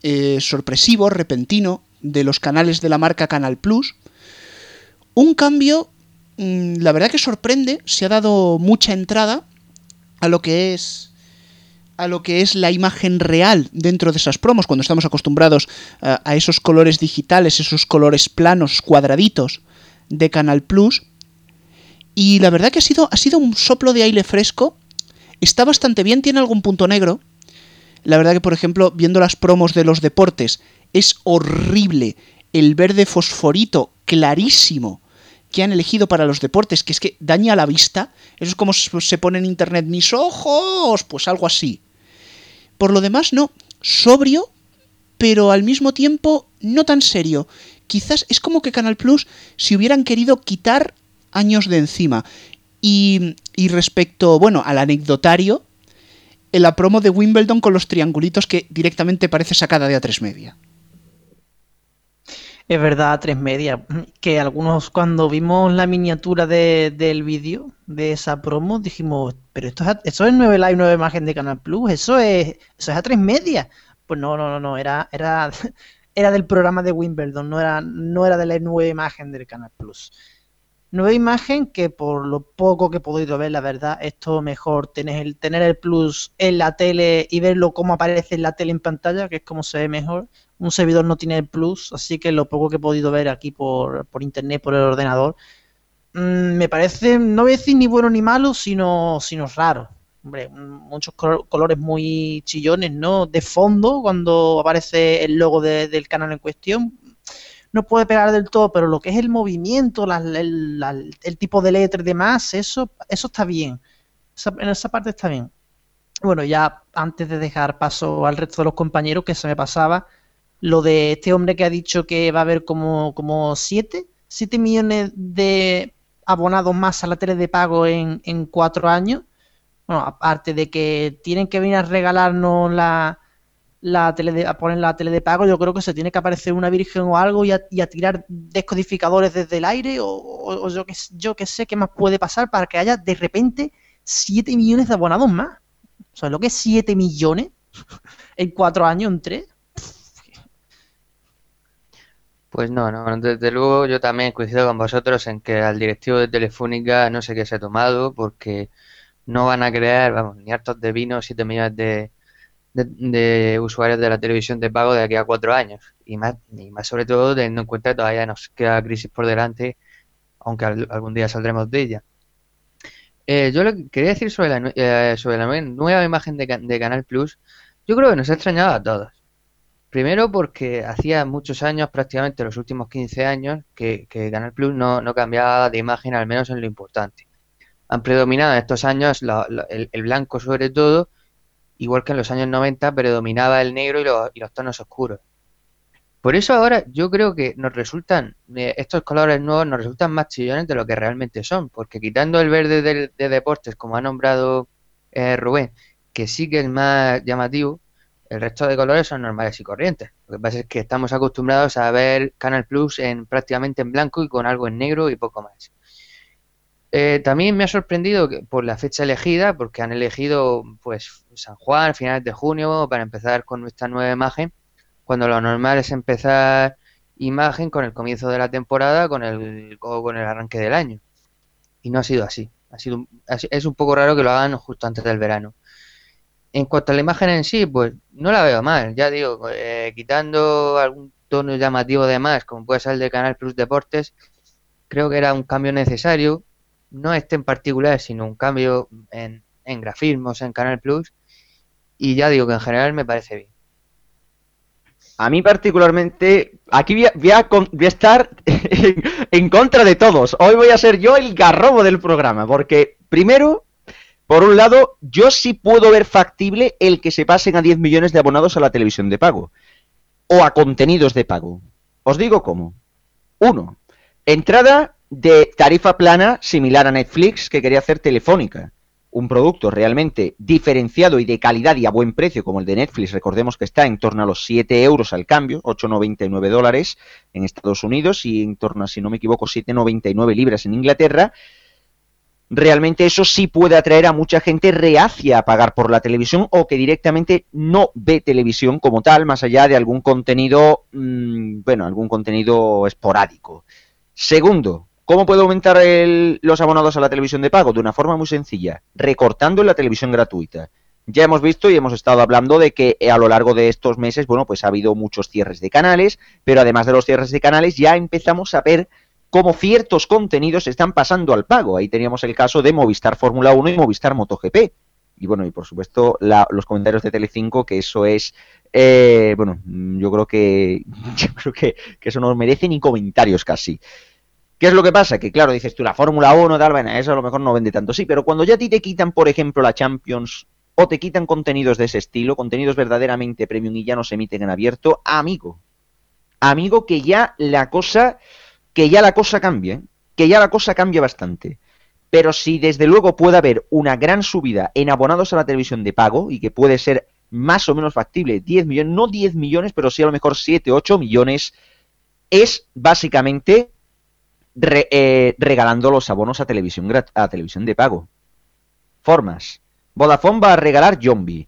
eh, sorpresivo, repentino, de los canales de la marca Canal Plus. Un cambio la verdad que sorprende, se ha dado mucha entrada a lo que es a lo que es la imagen real dentro de esas promos, cuando estamos acostumbrados a, a esos colores digitales, esos colores planos, cuadraditos de Canal Plus. Y la verdad que ha sido, ha sido un soplo de aire fresco. Está bastante bien, tiene algún punto negro. La verdad que, por ejemplo, viendo las promos de los deportes, es horrible el verde fosforito clarísimo que han elegido para los deportes, que es que daña la vista. Eso es como se pone en internet, mis ojos, pues algo así. Por lo demás, no, sobrio, pero al mismo tiempo no tan serio. Quizás es como que Canal Plus si hubieran querido quitar años de encima. Y, y respecto, bueno, al anecdotario, en la promo de Wimbledon con los triangulitos que directamente parece sacada de A3 Media. Es verdad, tres media. Que algunos cuando vimos la miniatura de, del vídeo de esa promo dijimos, pero esto es, a- eso es 9 live, 9 imagen de Canal Plus, eso es, eso es a tres media. Pues no, no, no, no, era, era, era del programa de Wimbledon, no era, no era de la nueva imagen del Canal Plus. Nueva imagen que por lo poco que he podido ver, la verdad, esto mejor tener el, tener el plus en la tele y verlo cómo aparece en la tele en pantalla, que es como se ve mejor. Un servidor no tiene plus, así que lo poco que he podido ver aquí por, por internet, por el ordenador, mm, me parece, no voy a decir ni bueno ni malo, sino, sino raro. Hombre, mm, muchos colo- colores muy chillones, ¿no? De fondo, cuando aparece el logo de- del canal en cuestión, no puede pegar del todo, pero lo que es el movimiento, el, tipo de letra y demás, eso, eso está bien. En esa parte está bien. Bueno, ya antes de dejar paso al resto de los compañeros, que se me pasaba, lo de este hombre que ha dicho que va a haber como, como 7, 7 millones de abonados más a la tele de pago en, en cuatro años. Bueno, aparte de que tienen que venir a regalarnos la, la tele de, a poner la tele de pago, yo creo que se tiene que aparecer una virgen o algo y a, tirar descodificadores desde el aire o, o- yo, que, yo que sé qué más puede pasar para que haya de repente 7 millones de abonados más. O sea, lo que es 7 millones en 4 años, en 3. Pues no, no, desde luego yo también coincido con vosotros en que al directivo de Telefónica no sé qué se ha tomado porque no van a crear, vamos, ni hartos de vino 7 millones de, de, usuarios de la televisión de pago de aquí a cuatro años. Y más, y más sobre todo teniendo en cuenta que todavía nos queda crisis por delante, aunque al- algún día saldremos de ella. Eh, yo lo que quería decir sobre la, eh, sobre la nue- nueva imagen de Canal Plus, yo creo que nos ha extrañado a todos. Primero porque hacía muchos años, prácticamente los últimos 15 años, que, Canal Plus no, cambiaba de imagen, al menos en lo importante. Han predominado en estos años el, blanco sobre todo, igual que en los años 90 predominaba el negro y los, y los tonos oscuros. Por eso ahora yo creo que nos resultan, eh, estos colores nuevos nos resultan más chillones de lo que realmente son, porque quitando el verde del- de deportes, como ha nombrado eh, Rubén, que sí que es más llamativo, el resto de colores son normales y corrientes. Lo que pasa es que estamos acostumbrados a ver Canal Plus en prácticamente en blanco y con algo en negro y poco más. Eh, también me ha sorprendido que- por la fecha elegida, porque han elegido pues San Juan, finales de junio, para empezar con nuestra nueva imagen, cuando lo normal es empezar imagen con el comienzo de la temporada, con el, con el arranque del año. Y no ha sido así. Ha sido, es un poco raro que lo hagan justo antes del verano. En cuanto a la imagen en sí, pues no la veo mal, ya digo, eh, quitando algún tono llamativo de más, como puede ser el de Canal Plus Deportes, creo que era un cambio necesario, no este en particular, sino un cambio en, en grafismos en Canal Plus, y ya digo que en general me parece bien. A mí particularmente, aquí voy a, con- voy a estar en contra de todos. Hoy voy a ser yo el garrobo del programa, porque primero, por un lado, yo sí puedo ver factible el que se pasen a 10 millones de abonados a la televisión de pago, o a contenidos de pago. Os digo cómo. Uno, entrada de tarifa plana similar a Netflix que quería hacer Telefónica un producto realmente diferenciado y de calidad y a buen precio como el de Netflix, recordemos que está en torno a los 7 euros al cambio, 8,99 dólares en Estados Unidos y en torno a, si no me equivoco, 7,99 libras en Inglaterra, realmente eso sí puede atraer a mucha gente reacia a pagar por la televisión o que directamente no ve televisión como tal, más allá de algún contenido, mmm, bueno, algún contenido esporádico. Segundo, ¿Cómo puedo aumentar los abonados a la televisión de pago? De una forma muy sencilla, recortando la televisión gratuita. Ya hemos visto y hemos estado hablando de que a lo largo de estos meses, bueno, pues ha habido muchos cierres de canales, pero además de los cierres de canales ya empezamos a ver cómo ciertos contenidos están pasando al pago. Ahí teníamos el caso de Movistar Fórmula 1 y Movistar MotoGP. Y bueno, y por supuesto la, los comentarios de Telecinco, que eso es, eh, bueno, yo creo que, yo creo que, que eso no merece ni comentarios casi. ¿Qué es lo que pasa? Que claro, dices tú, la Fórmula 1, tal, bueno, eso a lo mejor no vende tanto. Sí, pero cuando ya a ti te quitan, por ejemplo, la Champions o te quitan contenidos de ese estilo, contenidos verdaderamente premium y ya no se emiten en abierto, amigo, amigo, que ya la cosa, que ya la cosa cambia, ¿eh? que ya la cosa cambia bastante. Pero si desde luego puede haber una gran subida en abonados a la televisión de pago y que puede ser más o menos factible, 10 millones, no 10 millones, pero sí a lo mejor 7, 8 millones, es básicamente eh, regalando los abonos a televisión, a televisión de pago. Formas. Vodafone va a regalar Zombie.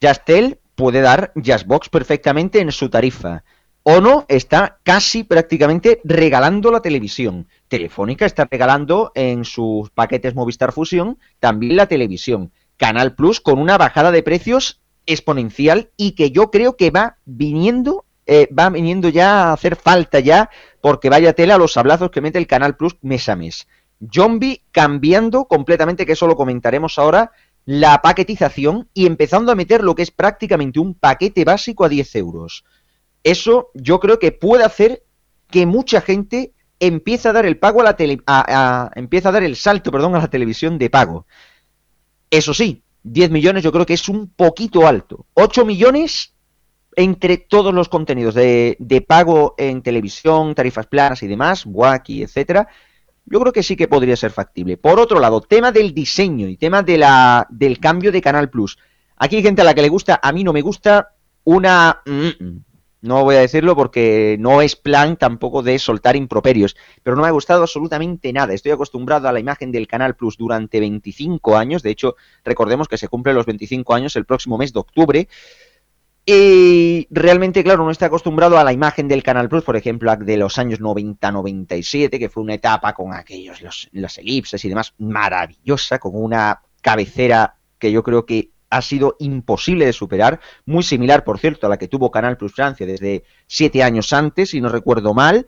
Yastel puede dar Jazzbox perfectamente en su tarifa. Ono está casi prácticamente regalando la televisión. Telefónica está regalando en sus paquetes Movistar Fusión también la televisión. Canal Plus con una bajada de precios exponencial y que yo creo que va viniendo, eh, va viniendo ya a hacer falta ya, porque vaya tela los sablazos que mete el Canal Plus mes a mes. Zombie cambiando completamente, que eso lo comentaremos ahora, la paquetización y empezando a meter lo que es prácticamente un paquete básico a 10 euros. Eso yo creo que puede hacer que mucha gente empiece a dar el pago a la tele, a- a- empiece a dar el salto, perdón, a la televisión de pago. Eso sí, 10 millones yo creo que es un poquito alto. 8 millones entre todos los contenidos de, de pago en televisión, tarifas planas y demás, Wacky, etcétera, yo creo que sí que podría ser factible. Por otro lado, tema del diseño y tema de la, del cambio de Canal Plus. Aquí hay gente a la que le gusta, a mí no me gusta una... mm, No voy a decirlo porque no es plan tampoco de soltar improperios, pero no me ha gustado absolutamente nada. Estoy acostumbrado a la imagen del Canal Plus durante 25 años. De hecho, recordemos que se cumplen los 25 años el próximo mes de octubre. Y realmente, claro, no está acostumbrado a la imagen del Canal Plus, por ejemplo, de los años 90-97, que fue una etapa con aquellos, los, las elipses y demás, maravillosa, con una cabecera que yo creo que ha sido imposible de superar, muy similar, por cierto, a la que tuvo Canal Plus Francia desde siete años antes, si no recuerdo mal.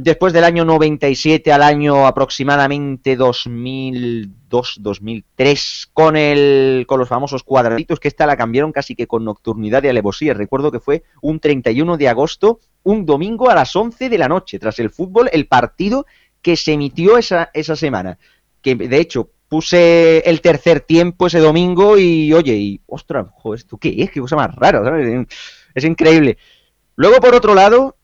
Después del año 97 al año aproximadamente 2002-2003, con, el, con los famosos cuadraditos, que esta la cambiaron casi que con nocturnidad y alevosía. Recuerdo que fue un 31 de agosto, un domingo a las 11 de la noche, tras el fútbol, el partido que se emitió esa, esa semana. Que de hecho puse el tercer tiempo ese domingo y oye, y ostras, joder, ¿esto qué es? Qué cosa más rara. Es increíble. Luego, por otro lado,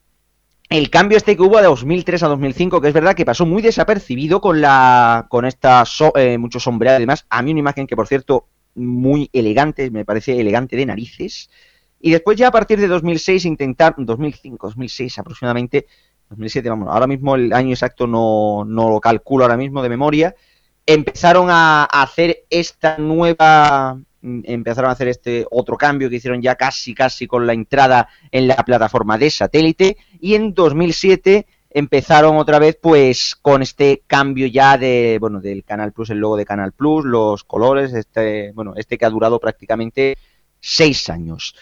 el cambio este que hubo de 2003 a 2005, que es verdad que pasó muy desapercibido con la con esta so- eh, mucho sombreado y demás. A mí una imagen que, por cierto, muy elegante, me parece elegante de narices. Y después ya a partir de 2006 intentar, 2005, 2006 aproximadamente, 2007, vamos, ahora mismo el año exacto no, no lo calculo ahora mismo de memoria, empezaron a, hacer esta nueva mm, empezaron a hacer este otro cambio que hicieron ya casi casi con la entrada en la plataforma de satélite y en 2007 empezaron otra vez pues con este cambio ya de bueno del Canal Plus el logo de Canal Plus los colores este bueno este que ha durado prácticamente seis años.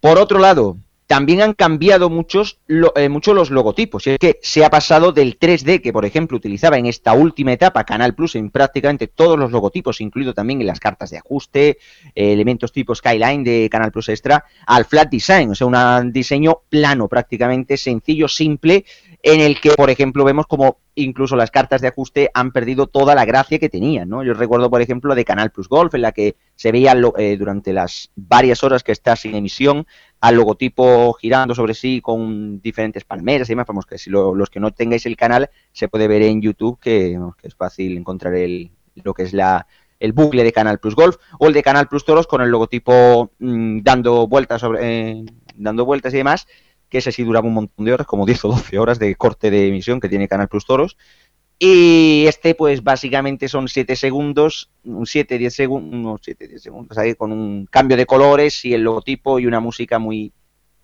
Por otro lado también han cambiado muchos lo- eh, mucho los logotipos. Y es que se ha pasado del 3D, que por ejemplo utilizaba en esta última etapa Canal Plus en prácticamente todos los logotipos, incluido también en las cartas de ajuste, eh, elementos tipo Skyline de Canal Plus Extra, al flat design, o sea, un diseño plano, prácticamente sencillo, simple, en el que, por ejemplo, vemos como incluso las cartas de ajuste han perdido toda la gracia que tenían, ¿no? Yo recuerdo, por ejemplo, de Canal Plus Golf, en la que se veía lo- eh, durante las varias horas que está sin emisión al logotipo girando sobre sí con diferentes palmeras y demás. Vamos, que si lo- los que no tengáis el canal se puede ver en YouTube, que, es fácil encontrar el, lo que es la, el bucle de Canal Plus Golf o el de Canal Plus Toros con el logotipo mm, dando vueltas sobre eh, dando vueltas y demás que ese sí duraba un montón de horas, como 10 o 12 horas de corte de emisión que tiene Canal Plus Toros. Y este, pues básicamente son 7 segundos, un 7, 10 segundos, unos 7, 10 segundos ahí con un cambio de colores y el logotipo y una música muy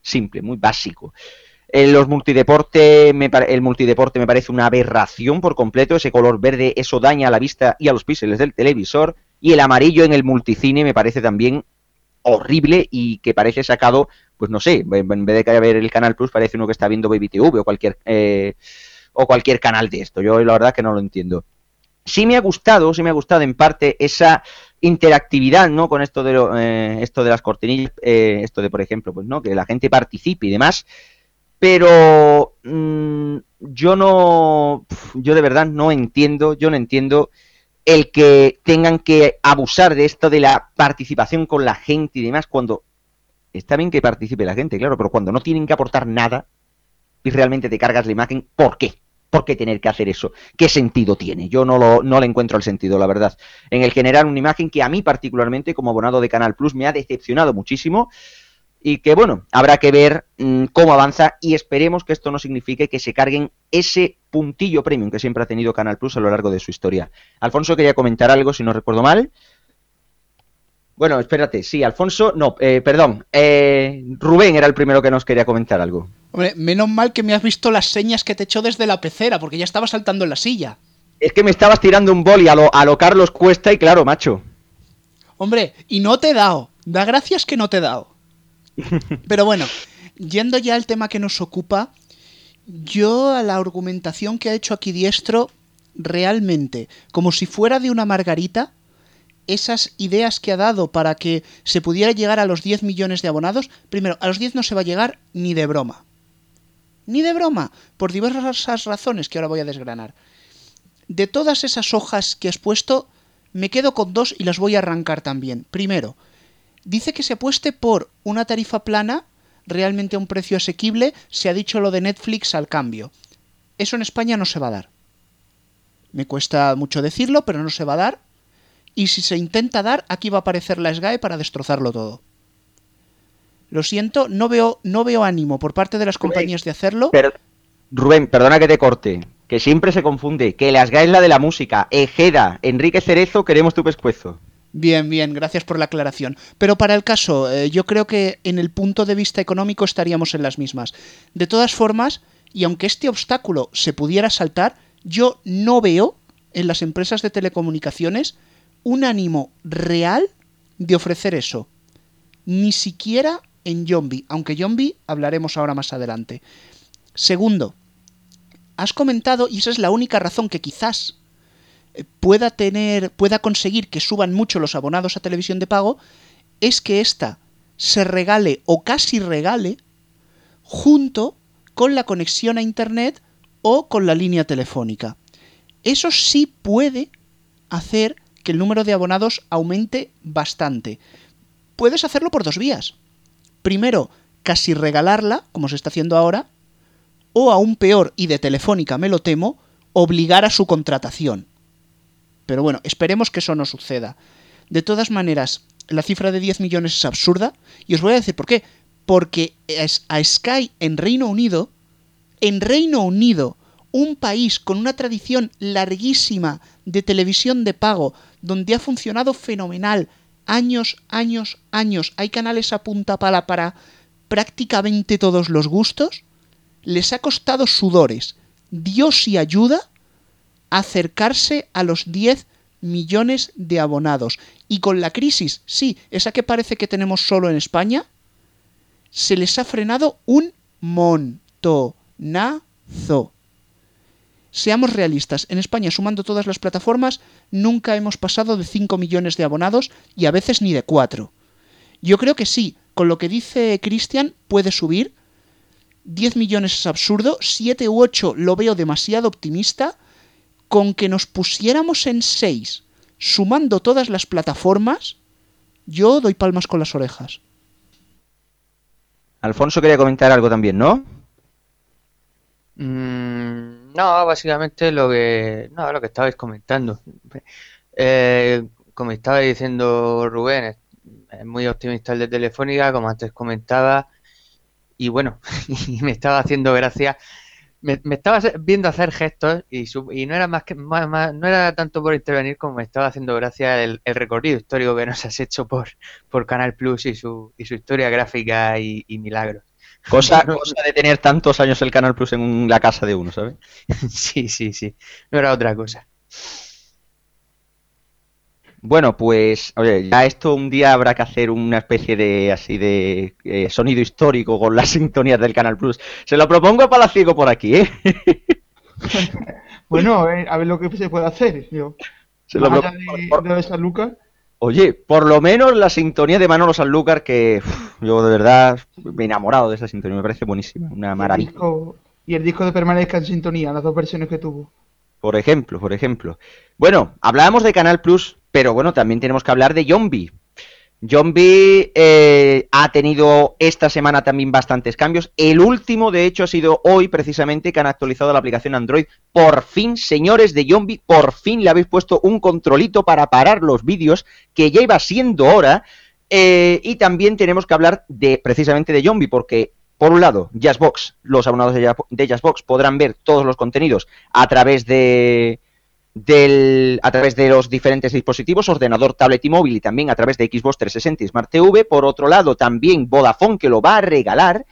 simple, muy básico. En los multideporte, me el multideporte me parece una aberración por completo. Ese color verde, eso daña a la vista y a los píxeles del televisor. Y el amarillo en el multicine me parece también horrible y que parece sacado, pues no sé, en vez de ver el Canal Plus, parece uno que está viendo Baby TV o cualquier, eh, o cualquier canal de esto. Yo la verdad que no lo entiendo. Sí me ha gustado, sí me ha gustado en parte esa interactividad, ¿no? Con esto de lo- eh, esto de las cortinillas, eh, esto de por ejemplo, pues no, que la gente participe y demás. Pero mm, yo no, yo de verdad no entiendo, yo no entiendo el que tengan que abusar de esto de la participación con la gente y demás cuando está bien que participe la gente, claro, pero cuando no tienen que aportar nada y realmente te cargas la imagen, ¿por qué? ¿Por qué tener que hacer eso? ¿Qué sentido tiene? Yo no, lo, no le encuentro el sentido, la verdad. En el generar una imagen que a mí particularmente, como abonado de Canal Plus, me ha decepcionado muchísimo. Y que bueno, habrá que ver mm, cómo avanza y esperemos que esto no signifique que se carguen ese puntillo premium que siempre ha tenido Canal Plus a lo largo de su historia. Alfonso quería comentar algo, si no recuerdo mal. Bueno, espérate, sí, Alfonso, no, eh, perdón, eh, Rubén era el primero que nos quería comentar algo. Hombre, menos mal que me has visto las señas que te echó desde la pecera, porque ya estaba saltando en la silla. Es que me estabas tirando un boli a lo, a lo Carlos Cuesta y claro, macho. Hombre, y no te he dado. Da gracias que no te he dado. Pero bueno, yendo ya al tema que nos ocupa, yo a la argumentación que ha hecho aquí Diestro, realmente, como si fuera de una margarita, esas ideas que ha dado para que se pudiera llegar a los 10 millones de abonados, primero, a los 10 no se va a llegar ni de broma. Ni de broma, por diversas razones que ahora voy a desgranar. De todas esas hojas que has puesto, me quedo con dos y las voy a arrancar también. Primero, dice que se apueste por una tarifa plana, realmente a un precio asequible, se ha dicho lo de Netflix al cambio. Eso en España no se va a dar. Me cuesta mucho decirlo, pero no se va a dar. Y si se intenta dar, aquí va a aparecer la SGAE para destrozarlo todo. Lo siento, no veo, no veo ánimo por parte de las compañías de hacerlo. Per- Rubén, perdona que te corte, que siempre se confunde, que la SGA es la de la música, Ejeda, Enrique Cerezo, queremos tu pescuezo. Bien, bien, gracias por la aclaración. Pero para el caso, eh, yo creo que en el punto de vista económico estaríamos en las mismas. De todas formas, y aunque este obstáculo se pudiera saltar, yo no veo en las empresas de telecomunicaciones un ánimo real de ofrecer eso. Ni siquiera en Yombi, aunque Yombi hablaremos ahora más adelante. Segundo, has comentado, y esa es la única razón que quizás pueda tener, pueda conseguir que suban mucho los abonados a televisión de pago, es que ésta se regale o casi regale junto con la conexión a internet o con la línea telefónica. Eso sí puede hacer que el número de abonados aumente bastante. Puedes hacerlo por dos vías. Primero, casi regalarla, como se está haciendo ahora, o aún peor, y de telefónica me lo temo, obligar a su contratación. Pero bueno, esperemos que eso no suceda. De todas maneras, la cifra de 10 millones es absurda, y os voy a decir por qué. Porque a Sky en Reino Unido, en Reino Unido, un país con una tradición larguísima de televisión de pago, donde ha funcionado fenomenal, años, años, años, hay canales a punta pala para prácticamente todos los gustos, les ha costado sudores, Dios y ayuda, acercarse a los 10 millones de abonados. Y con la crisis, sí, esa que parece que tenemos solo en España, se les ha frenado un montonazo. Seamos realistas, en España, sumando todas las plataformas, nunca hemos pasado de 5 millones de abonados y a veces ni de 4. Yo creo que sí, con lo que dice Cristian, puede subir. 10 millones es absurdo, 7 u 8 lo veo demasiado optimista. Con que nos pusiéramos en 6, sumando todas las plataformas, yo doy palmas con las orejas. Alfonso quería comentar algo también, ¿no? Mm, no, básicamente lo que, no, lo que estabais comentando. Eh, como estaba diciendo Rubén, es, es muy optimista el de Telefónica, como antes comentaba, y bueno, y me estaba haciendo gracia, me, me estaba viendo hacer gestos y, y no era más que más- más- no era tanto por intervenir como me estaba haciendo gracia el, el recorrido histórico que nos has hecho por, por Canal Plus y su, y su historia gráfica y, y milagros. Cosa, cosa de tener tantos años el Canal Plus en un- la casa de uno, ¿sabes? Sí, sí, sí. No era otra cosa. Bueno, pues, oye, ya esto un día habrá que hacer una especie de así de eh, sonido histórico con las sintonías del Canal Plus. Se lo propongo a Palaciego por aquí, ¿eh? Bueno, a ver lo que se puede hacer. Yo. Se lo allá de, de San Lucas, Oye, por lo menos la sintonía de Manolo Sanlúcar, que yo de verdad me he enamorado de esa sintonía, me parece buenísima, una el maravilla. disco- y el disco de Permanezca en Sintonía, las dos versiones que tuvo. Por ejemplo, por ejemplo. Bueno, hablábamos de Canal Plus, pero bueno, también tenemos que hablar de Yombi. Yombi eh, ha tenido esta semana también bastantes cambios. El último, de hecho, ha sido hoy precisamente que han actualizado la aplicación Android. Por fin, señores de Yombi, por fin le habéis puesto un controlito para parar los vídeos, que ya iba siendo hora. Eh, y también tenemos que hablar de precisamente de Zombie, porque por un lado, Jazzbox, los abonados de Jazzbox podrán ver todos los contenidos a través de del, a través de los diferentes dispositivos, ordenador, tablet y móvil, y también a través de Xbox 360 y Smart TV. Por otro lado, también Vodafone, que lo va a regalar,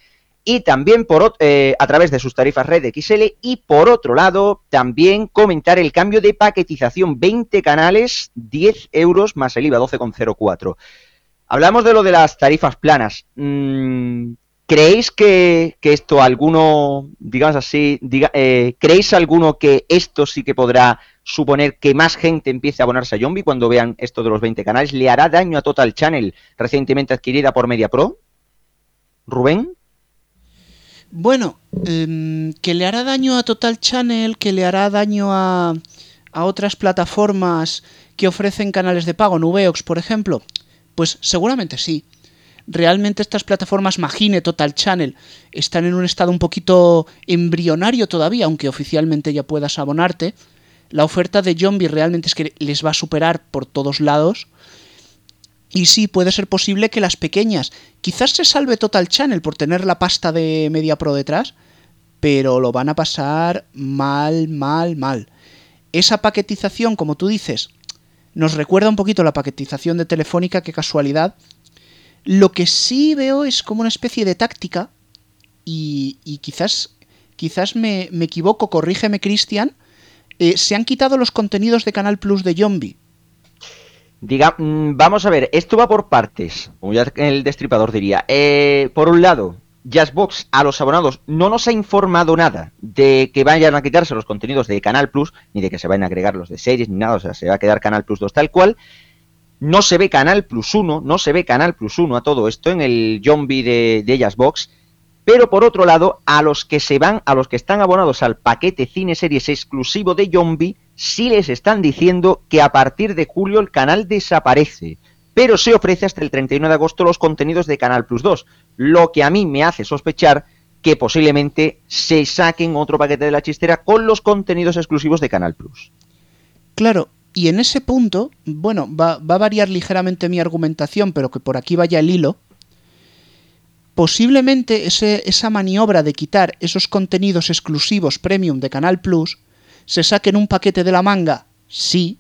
y también por, eh, a través de sus tarifas Red XL. Y por otro lado, también comentar el cambio de paquetización: 20 canales, 10 euros más el IVA, 12,04. Hablamos de lo de las tarifas planas. Mm, ¿Creéis que, que esto alguno, digamos así, diga- eh, ¿creéis alguno que esto sí que podrá suponer que más gente empiece a abonarse a Zombie cuando vean esto de los 20 canales? ¿Le hará daño a Total Channel recientemente adquirida por Media Pro? ¿Rubén? Bueno, em, que le hará daño a Total Channel, que le hará daño a, a otras plataformas que ofrecen canales de pago, Nubeox, por ejemplo. Pues seguramente sí. Realmente estas plataformas Magine, Total Channel, están en un estado un poquito embrionario todavía, aunque oficialmente ya puedas abonarte. La oferta de Zombie realmente es que les va a superar por todos lados. Y sí, puede ser posible que las pequeñas, quizás se salve Total Channel por tener la pasta de Media Pro detrás, pero lo van a pasar mal, mal, mal. Esa paquetización, como tú dices, nos recuerda un poquito la paquetización de Telefónica, qué casualidad. Lo que sí veo es como una especie de táctica, y, y quizás, quizás me, me equivoco, corrígeme Cristian, eh, se han quitado los contenidos de Canal Plus de Zombie. Diga, mm, vamos a ver, esto va por partes, como ya el destripador diría. Eh, por un lado, Jazzbox a los abonados no nos ha informado nada de que vayan a quitarse los contenidos de Canal Plus, ni de que se vayan a agregar los de series, ni nada, o sea, se va a quedar Canal Plus 2 tal cual. No se ve Canal Plus 1, no se ve Canal Plus 1 a todo esto en el zombie de, de Jazzbox. Pero por otro lado, a los que se van, a los que están abonados al paquete cine series exclusivo de Zombie, sí les están diciendo que a partir de julio el canal desaparece. Pero se ofrece hasta el 31 de agosto los contenidos de Canal Plus 2, lo que a mí me hace sospechar que posiblemente se saquen otro paquete de la chistera con los contenidos exclusivos de Canal Plus. Claro, y en ese punto, bueno, va, va a variar ligeramente mi argumentación, pero que por aquí vaya el hilo. Posiblemente esa maniobra de quitar esos contenidos exclusivos premium de Canal Plus se saque en un paquete de la manga, sí,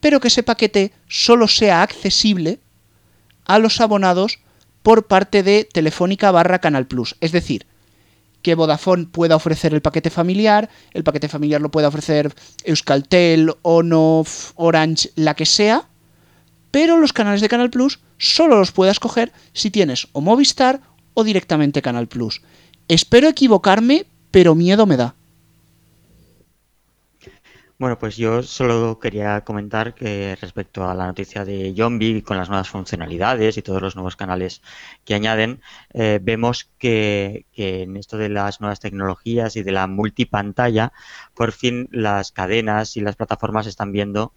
pero que ese paquete solo sea accesible a los abonados por parte de Telefónica barra Canal Plus. Es decir, que Vodafone pueda ofrecer el paquete familiar, el paquete familiar lo pueda ofrecer Euskaltel, Ono, Orange, la que sea, pero los canales de Canal Plus solo los puedas coger si tienes o Movistar o directamente Canal Plus. Espero equivocarme, pero miedo me da. Bueno, pues yo solo quería comentar que respecto a la noticia de Zombie con las nuevas funcionalidades y todos los nuevos canales que añaden, eh, vemos que, que en esto de las nuevas tecnologías y de la multipantalla, por fin las cadenas y las plataformas están viendo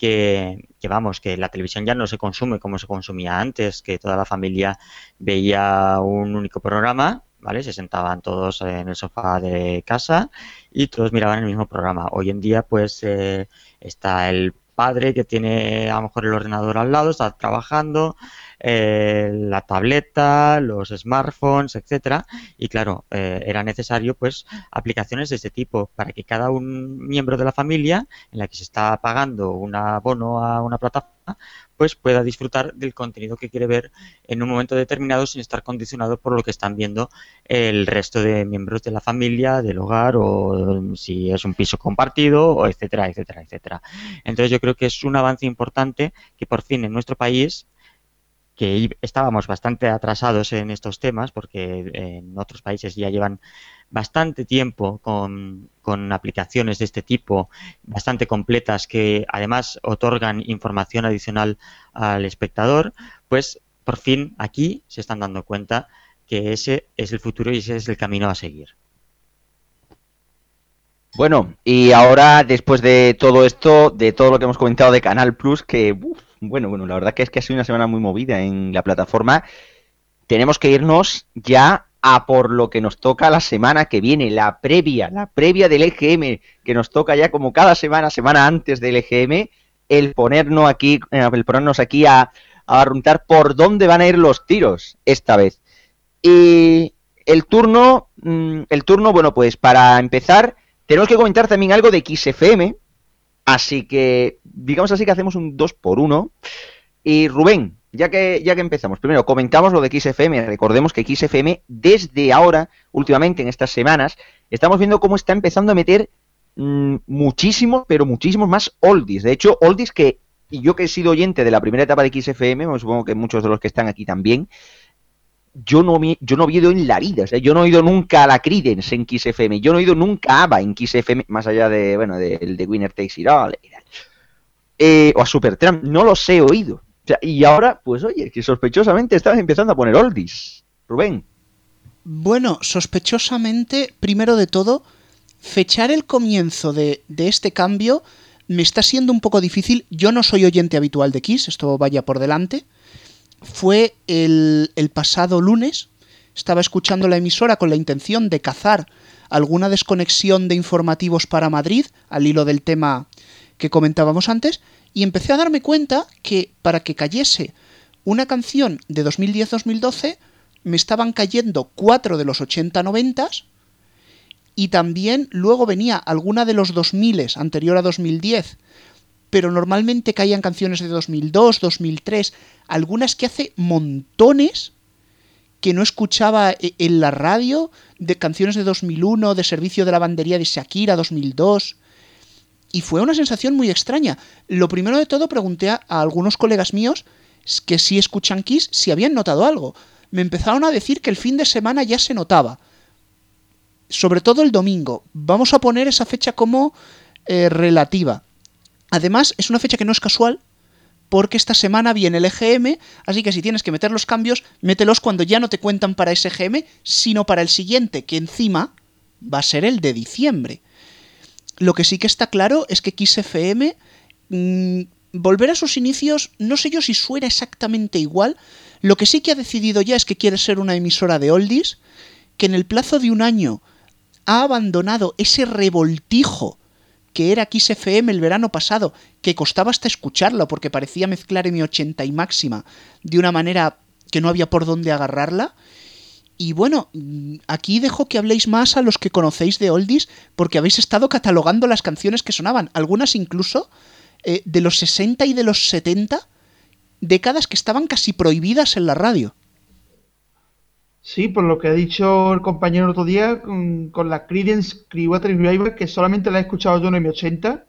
que, que, vamos, que la televisión ya no se consume como se consumía antes, que toda la familia veía un único programa, ¿vale? Se sentaban todos en el sofá de casa y todos miraban el mismo programa. Hoy en día, pues, eh, está el padre que tiene a lo mejor el ordenador al lado, está trabajando, eh, la tableta, los smartphones, etcétera, y claro, eh, era necesario pues aplicaciones de este tipo para que cada un miembro de la familia en la que se está pagando un abono a una plataforma pues pueda disfrutar del contenido que quiere ver en un momento determinado sin estar condicionado por lo que están viendo el resto de miembros de la familia, del hogar o si es un piso compartido, o etcétera, etcétera, etcétera. Entonces yo creo que es un avance importante que por fin en nuestro país que estábamos bastante atrasados en estos temas porque en otros países ya llevan bastante tiempo con, con, aplicaciones de este tipo, bastante completas, que además otorgan información adicional al espectador, pues por fin aquí se están dando cuenta que ese es el futuro y ese es el camino a seguir. Bueno, y ahora después de todo esto, de todo lo que hemos comentado de Canal Plus, que uf, bueno, bueno, la verdad que es que ha sido una semana muy movida en la plataforma, tenemos que irnos ya a por lo que nos toca la semana que viene, la previa, la previa del EGM, que nos toca ya como cada semana, semana antes del EGM, el ponernos aquí, el ponernos aquí a, a preguntar por dónde van a ir los tiros esta vez. Y el turno, mm, el turno, bueno, pues para empezar, tenemos que comentar también algo de XFM. Así que, digamos así que hacemos un 2 por 1 Y Rubén, ya que, ya que empezamos, primero comentamos lo de XFM. Recordemos que XFM, desde ahora, últimamente en estas semanas, estamos viendo cómo está empezando a meter mm, muchísimos, pero muchísimos más oldies. De hecho, oldies que, y yo que he sido oyente de la primera etapa de XFM, pues supongo que muchos de los que están aquí también, yo no, yo no he oído en la vida, o sea, yo no he oído nunca a la Credence en XFM, yo no he oído nunca a ABBA en XFM, más allá de, bueno, del de, Winner Takes It All, eh, o a Supertramp, no los he oído. Y ahora, pues oye, que sospechosamente estás empezando a poner oldies. Rubén. Bueno, sospechosamente, primero de todo, fechar el comienzo de, de este cambio me está siendo un poco difícil. Yo no soy oyente habitual de Kiss, esto vaya por delante fue el, pasado lunes. Estaba escuchando la emisora con la intención de cazar alguna desconexión de informativos para Madrid, al hilo del tema que comentábamos antes, y empecé a darme cuenta que para que cayese una canción de 2010-2012, me estaban cayendo cuatro de los 80-90 y también luego venía alguna de los 2000 anterior a 2010 pero normalmente caían canciones de 2002, 2003, algunas que hace montones que no escuchaba e, en la radio, de canciones de 2001, de Servicio de Lavandería de Shakira 2002. Y fue una sensación muy extraña. Lo primero de todo pregunté a, algunos colegas míos que si escuchan Kiss, si habían notado algo. Me empezaron a decir que el fin de semana ya se notaba. Sobre todo el domingo. Vamos a poner esa fecha como eh, relativa. Además, es una fecha que no es casual, porque esta semana viene el EGM, así que si tienes que meter los cambios, mételos cuando ya no te cuentan para ese EGM, sino para el siguiente, que encima va a ser el de diciembre. Lo que sí que está claro es que XFM mmm, volver a sus inicios, no sé yo si suena exactamente igual, lo que sí que ha decidido ya es que quiere ser una emisora de oldies, que en el plazo de un año ha abandonado ese revoltijo que era Kiss el verano pasado, que costaba hasta escucharlo porque parecía mezclar M80 y máxima de una manera que no había por dónde agarrarla. Y bueno, aquí dejo que habléis más a los que conocéis de Oldies, porque habéis estado catalogando las canciones que sonaban, algunas incluso eh, de los 60 y de los 70, décadas que estaban casi prohibidas en la radio. Sí, por lo que ha dicho el compañero el otro día, con, la Creedence Clearwater Revival, que solamente la he escuchado yo en M80.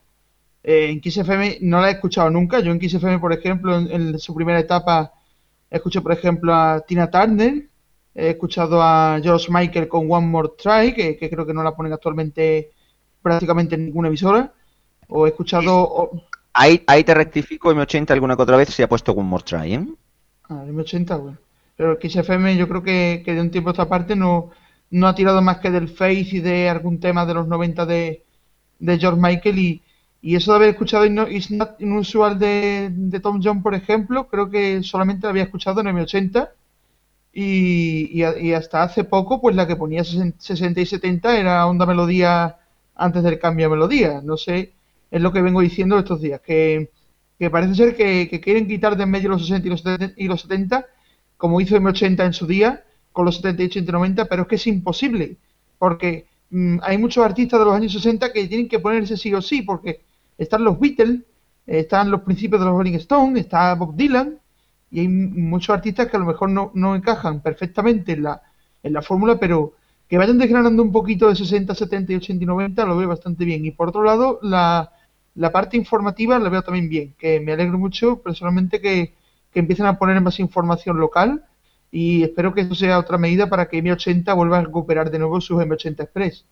Eh, en XFM no la he escuchado nunca. Yo en XFM, por ejemplo, en, su primera etapa, escuché, por ejemplo, a Tina Turner. He escuchado a George Michael con One More Try, que, creo que no la ponen actualmente prácticamente en ninguna emisora. O he escuchado... Ahí, ahí te rectifico, M80 alguna que otra vez se ha puesto One More Try, ¿eh? Ah, M80, bueno. Pero XFM yo creo que, de un tiempo a esta parte no, no ha tirado más que del Face y de algún tema de los 90 de, George Michael y, eso de haber escuchado It's Not Inusual de, de Tom John, por ejemplo, creo que solamente lo había escuchado en M80 y, y, hasta hace poco pues la que ponía 60 y 70 era Onda Melodía antes del cambio a Melodía. No sé, es lo que vengo diciendo estos días, que, parece ser que, que, quieren quitar de en medio los 60 y los 70, y los 70 como hizo M80 en su día, con los 78 y 90, pero es que es imposible, porque mm, hay muchos artistas de los años 60 que tienen que ponerse sí o sí, porque están los Beatles, están los principios de los Rolling Stones, está Bob Dylan, y hay muchos artistas que a lo mejor no, encajan perfectamente en la, en la fórmula, pero que vayan desgranando un poquito de 60, 70 y 80 y 90 lo veo bastante bien. Y por otro lado, la, la parte informativa la veo también bien, que me alegro mucho personalmente que, que empiecen a poner más información local y espero que eso sea otra medida para que M80 vuelva a recuperar de nuevo sus M80 Express.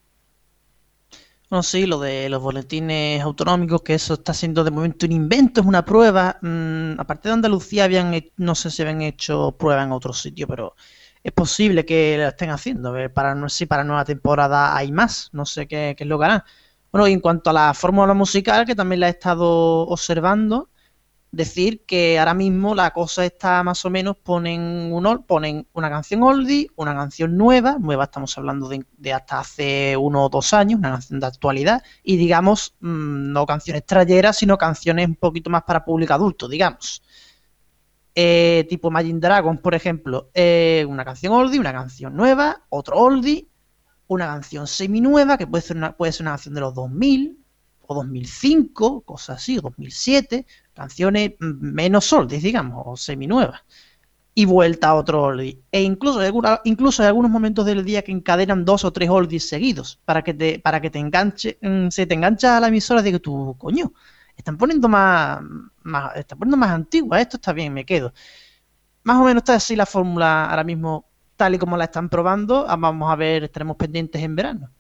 Bueno, sí, lo de los boletines autonómicos, que eso está siendo de momento un invento, es una prueba. Mm, aparte de Andalucía, habían, no sé si habían hecho pruebas en otro sitio, pero es posible que lo estén haciendo. Para no si para nueva temporada hay más, no sé qué, qué es lo que harán. Bueno, y en cuanto a la fórmula musical, que también la he estado observando, decir que ahora mismo la cosa está más o menos, ponen, un, ponen una canción oldie, una canción nueva, nueva estamos hablando de, hasta hace uno o dos años, una canción de actualidad, y digamos, mm, no canciones trayeras, sino canciones un poquito más para público adulto, digamos. eh, tipo Imagine Dragons, por ejemplo, eh, una canción oldie, una canción nueva, otro oldie, una canción semi-nueva, que puede ser una, puede ser una canción de los 2000 o 2005, cosas así, 2007, canciones menos oldies, digamos, o semi-nuevas y vuelta a otro oldie. E incluso, incluso hay algunos momentos del día que encadenan dos o tres oldies seguidos para que te, para que te enganche, mm, se te engancha a la emisora de que tú, coño, están poniendo más, más, están poniendo más antigua, esto está bien, me quedo. Más o menos está así la fórmula ahora mismo, tal y como la están probando. Ah, vamos a ver, estaremos pendientes en verano.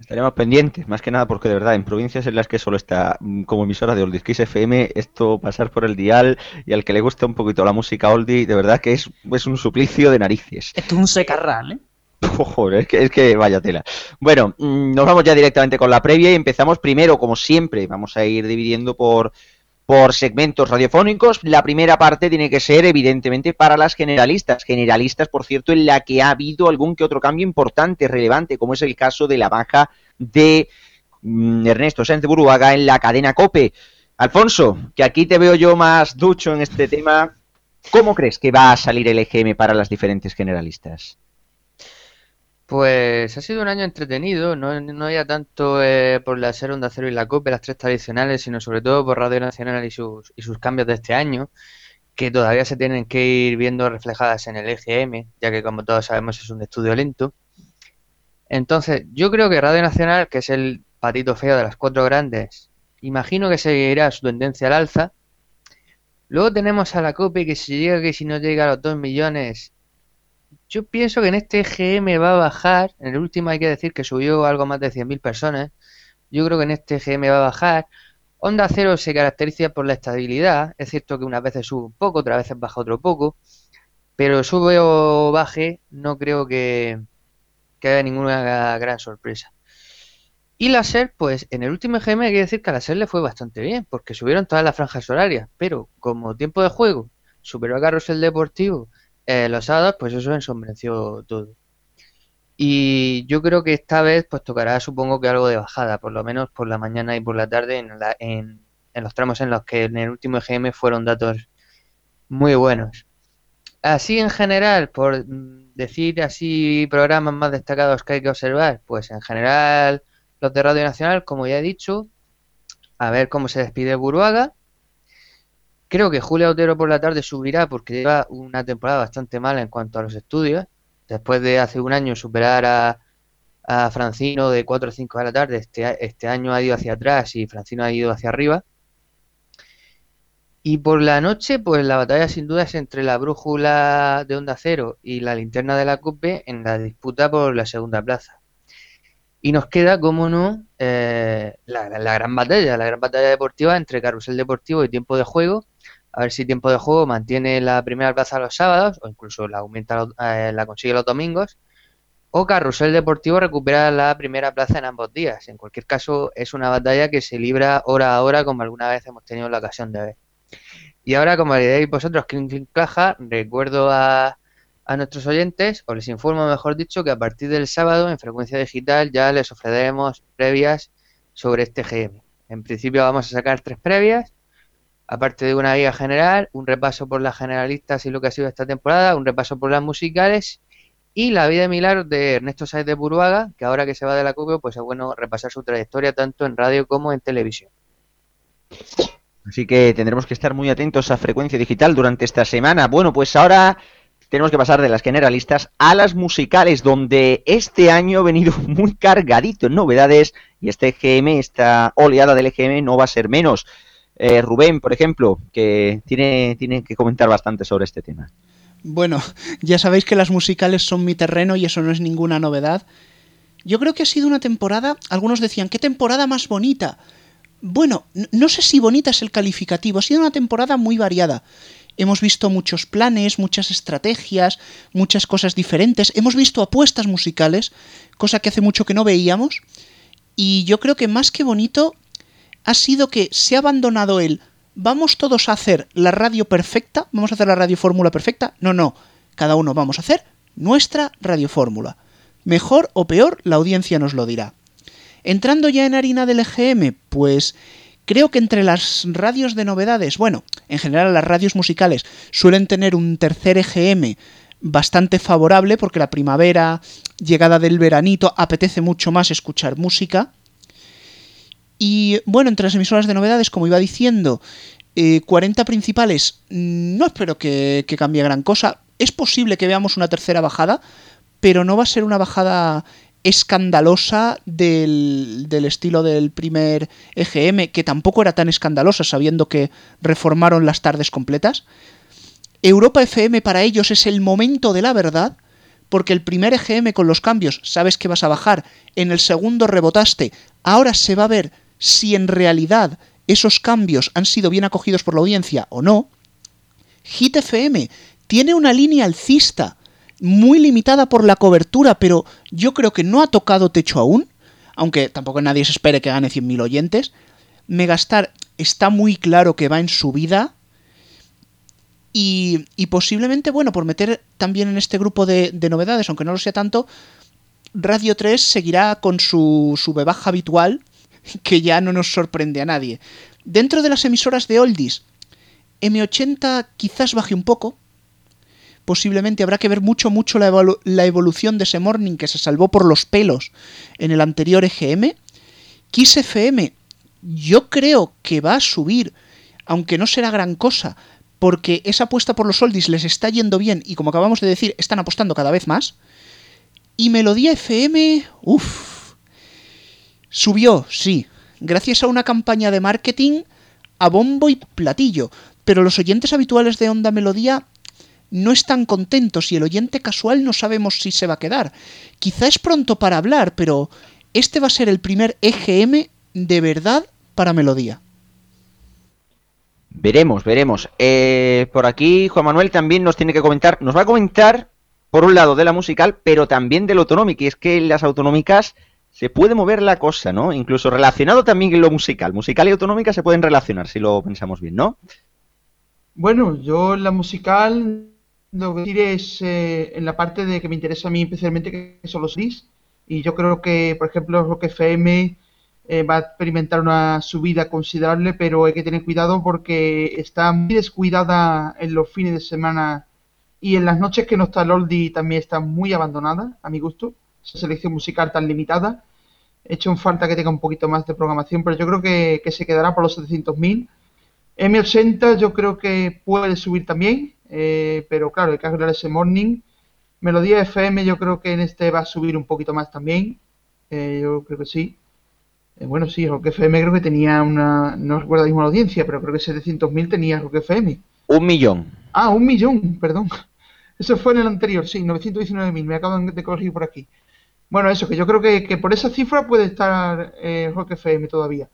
Estaremos pendientes, más que nada porque de verdad en provincias en las que solo está mm, como emisora de Oldies Kiss FM, esto pasar por el dial y al que le gusta un poquito la música oldie, de verdad que es, es un suplicio de narices. Esto es un secarral, ¿eh? Joder, es que, es que vaya tela. Bueno, mm, nos vamos ya directamente con la previa y empezamos primero, como siempre, vamos a ir dividiendo por, por segmentos radiofónicos. La primera parte tiene que ser, evidentemente, para las generalistas. Generalistas, por cierto, en la que ha habido algún que otro cambio importante, relevante, como es el caso de la baja de mm, Ernesto Sánchez Buruaga en la cadena COPE. Alfonso, que aquí te veo yo más ducho en este tema. ¿Cómo crees que va a salir el EGM para las diferentes generalistas? Pues ha sido un año entretenido, no, no ya tanto eh, por la Ser Onda Cero y la COPE, las tres tradicionales, sino sobre todo por Radio Nacional y sus, y sus cambios de este año, que todavía se tienen que ir viendo reflejadas en el EGM, ya que como todos sabemos es un estudio lento. Entonces, yo creo que Radio Nacional, que es el patito feo de las cuatro grandes, imagino que seguirá su tendencia al alza. Luego tenemos a la COPE que si llega que si no llega a los 2 millones yo pienso que en este GM va a bajar. En el último hay que decir que subió algo más de 100.000 personas. Yo creo que en este GM va a bajar. Onda Cero se caracteriza por la estabilidad. Es cierto que unas veces sube un poco, otras veces baja otro poco. Pero sube o baje, no creo que, que haya ninguna gran sorpresa. Y la SER, pues en el último GM hay que decir que a la SER le fue bastante bien, porque subieron todas las franjas horarias. Pero como tiempo de juego superó a Carrusel Deportivo eh, los sábados, pues eso ensombreció todo. Y yo creo que esta vez pues tocará supongo que algo de bajada, por lo menos por la mañana y por la tarde en, en, en los tramos en los que en el último EGM fueron datos muy buenos. Así en general, por decir así programas más destacados que hay que observar, pues en general los de Radio Nacional, como ya he dicho, a ver cómo se despide Buruaga, Creo que Julia Otero por la tarde subirá porque lleva una temporada bastante mala en cuanto a los estudios. Después de hace un año superar a, Francino de 4 o 5 de la tarde, este, este año ha ido hacia atrás y Francino ha ido hacia arriba. Y por la noche, pues la batalla sin duda es entre la brújula de Onda Cero y la linterna de la CUPE en la disputa por la segunda plaza. Y nos queda, como no, eh, la, gran batalla, la gran batalla deportiva entre Carrusel Deportivo y Tiempo de Juego, a ver si tiempo de juego mantiene la primera plaza los sábados o incluso la aumenta eh, la consigue los domingos o Carrusel Deportivo recupera la primera plaza en ambos días. En cualquier caso, es una batalla que se libra hora a hora, como alguna vez hemos tenido la ocasión de ver. Y ahora, como diréis vosotros, Clink Caja, recuerdo a, a, nuestros oyentes, o les informo, mejor dicho, que a partir del sábado en Frecuencia Digital ya les ofreceremos previas sobre este GM. En principio vamos a sacar tres previas aparte de una guía general, un repaso por las generalistas y lo que ha sido esta temporada, un repaso por las musicales y la vida de Milar de Ernesto Sáez de Buruaga, que ahora que se va de la CUBE, pues es bueno repasar su trayectoria tanto en radio como en televisión. Así que tendremos que estar muy atentos a frecuencia digital durante esta semana. Bueno, pues ahora tenemos que pasar de las generalistas a las musicales, donde este año ha venido muy cargadito en novedades y este GM, esta oleada del EGM no va a ser menos. Eh, Rubén, por ejemplo, que tiene, tiene que comentar bastante sobre este tema. Bueno, ya sabéis que las musicales son mi terreno y eso no es ninguna novedad. Yo creo que ha sido una temporada, algunos decían, ¿qué temporada más bonita? Bueno, no sé si bonita es el calificativo, ha sido una temporada muy variada. Hemos visto muchos planes, muchas estrategias, muchas cosas diferentes, hemos visto apuestas musicales, cosa que hace mucho que no veíamos, y yo creo que más que bonito ha sido que se ha abandonado el vamos todos a hacer la radio perfecta, vamos a hacer la radio fórmula perfecta. No, no, cada uno vamos a hacer nuestra radio fórmula. Mejor o peor, la audiencia nos lo dirá. Entrando ya en harina del EGM, pues creo que entre las radios de novedades, bueno, en general las radios musicales suelen tener un tercer EGM bastante favorable porque la primavera, llegada del veranito, apetece mucho más escuchar música. Y bueno, entre las emisoras de novedades, como iba diciendo, 40 principales, no espero que, que cambie gran cosa. Es posible que veamos una tercera bajada, pero no va a ser una bajada escandalosa del, del, estilo del primer EGM, que tampoco era tan escandalosa sabiendo que reformaron las tardes completas. Europa FM para ellos es el momento de la verdad, porque el primer EGM con los cambios sabes que vas a bajar, en el segundo rebotaste, ahora se va a ver si en realidad esos cambios han sido bien acogidos por la audiencia o no. Hit FM tiene una línea alcista, muy limitada por la cobertura, pero yo creo que no ha tocado techo aún, aunque tampoco nadie se espere que gane 100.000 oyentes. Megastar está muy claro que va en subida. Y, y posiblemente, bueno, por meter también en este grupo de, de, novedades, aunque no lo sea tanto, Radio 3 seguirá con su sube baja habitual, que ya no nos sorprende a nadie. Dentro de las emisoras de Oldies, M80 quizás baje un poco, posiblemente habrá que ver mucho, mucho la, la, evolución de ese morning que se salvó por los pelos en el anterior EGM. Kiss FM, yo creo que va a subir, aunque no será gran cosa, porque esa apuesta por los oldies les está yendo bien y como acabamos de decir, están apostando cada vez más. Y Melodía FM, uff, subió, sí, gracias a una campaña de marketing a bombo y platillo, pero los oyentes habituales de Onda Melodía no están contentos y el oyente casual no sabemos si se va a quedar. Quizá es pronto para hablar, pero este va a ser el primer EGM de verdad para Melodía. Veremos, veremos. Eh, por aquí Juan Manuel también nos tiene que comentar, nos va a comentar por un lado de la musical, pero también del autonómico, y es que en las autonómicas se puede mover la cosa, ¿no? Incluso relacionado también en lo musical. Musical y autonómica se pueden relacionar, si lo pensamos bien, ¿no? Bueno, yo en la musical lo que decir es eh, en la parte de que me interesa a mí especialmente, que son los CDs. Y yo creo que, por ejemplo, Rock FM eh, va a experimentar una subida considerable, pero hay que tener cuidado porque está muy descuidada en los fines de semana y en las noches que no está Lordi también está muy abandonada, a mi gusto. Esa selección musical tan limitada. He hecho en falta que tenga un poquito más de programación, pero yo creo que, que se quedará por los 700.000. M80 yo creo que puede subir también, eh, pero claro, hay que arreglar ese morning. Melodía FM yo creo que en este va a subir un poquito más también. Eh, yo creo que sí. Eh, bueno, sí, Rock FM creo que tenía una... No recuerdo la misma audiencia, pero creo que 700.000 tenía Rock FM. Un millón. Ah, un millón, perdón. Eso fue en el anterior, sí, 919.000. Me acaban de corregir por aquí. Bueno, eso, que yo creo que, que por esa cifra puede estar eh, Rock FM todavía.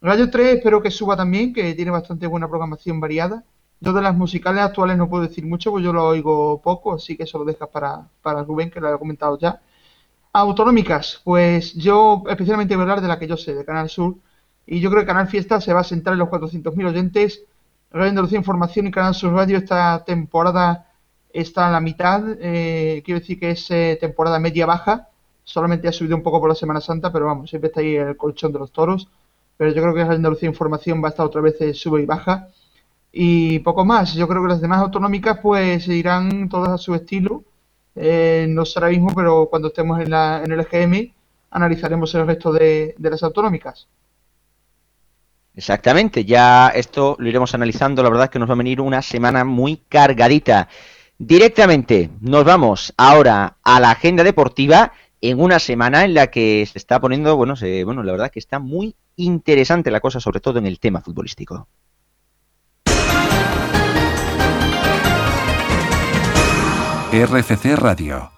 Radio 3 espero que suba también, que tiene bastante buena programación variada. Yo de las musicales actuales no puedo decir mucho, pues yo lo oigo poco, así que eso lo dejas para, para Rubén, que lo ha comentado ya. Autonómicas, pues yo especialmente voy a hablar de la que yo sé, de Canal Sur, y yo creo que Canal Fiesta se va a centrar en los 400.000 oyentes. Radio Andalucía Información y Canal Sur Radio esta temporada está a la mitad, eh, quiero decir que es eh, temporada media-baja, solamente ha subido un poco por la Semana Santa, pero vamos, siempre está ahí el colchón de los toros. Pero yo creo que Radio Andalucía Información va a estar otra vez de sube y baja. Y poco más, yo creo que las demás autonómicas pues irán todas a su estilo. Eh, no ahora mismo, pero cuando estemos en, la, en el EGM analizaremos el resto de, de las autonómicas. Exactamente, ya esto lo iremos analizando, la verdad es que nos va a venir una semana muy cargadita. Directamente nos vamos ahora a la agenda deportiva en una semana en la que se está poniendo, bueno, se, bueno, la verdad que está muy interesante la cosa, sobre todo en el tema futbolístico. RFC Radio.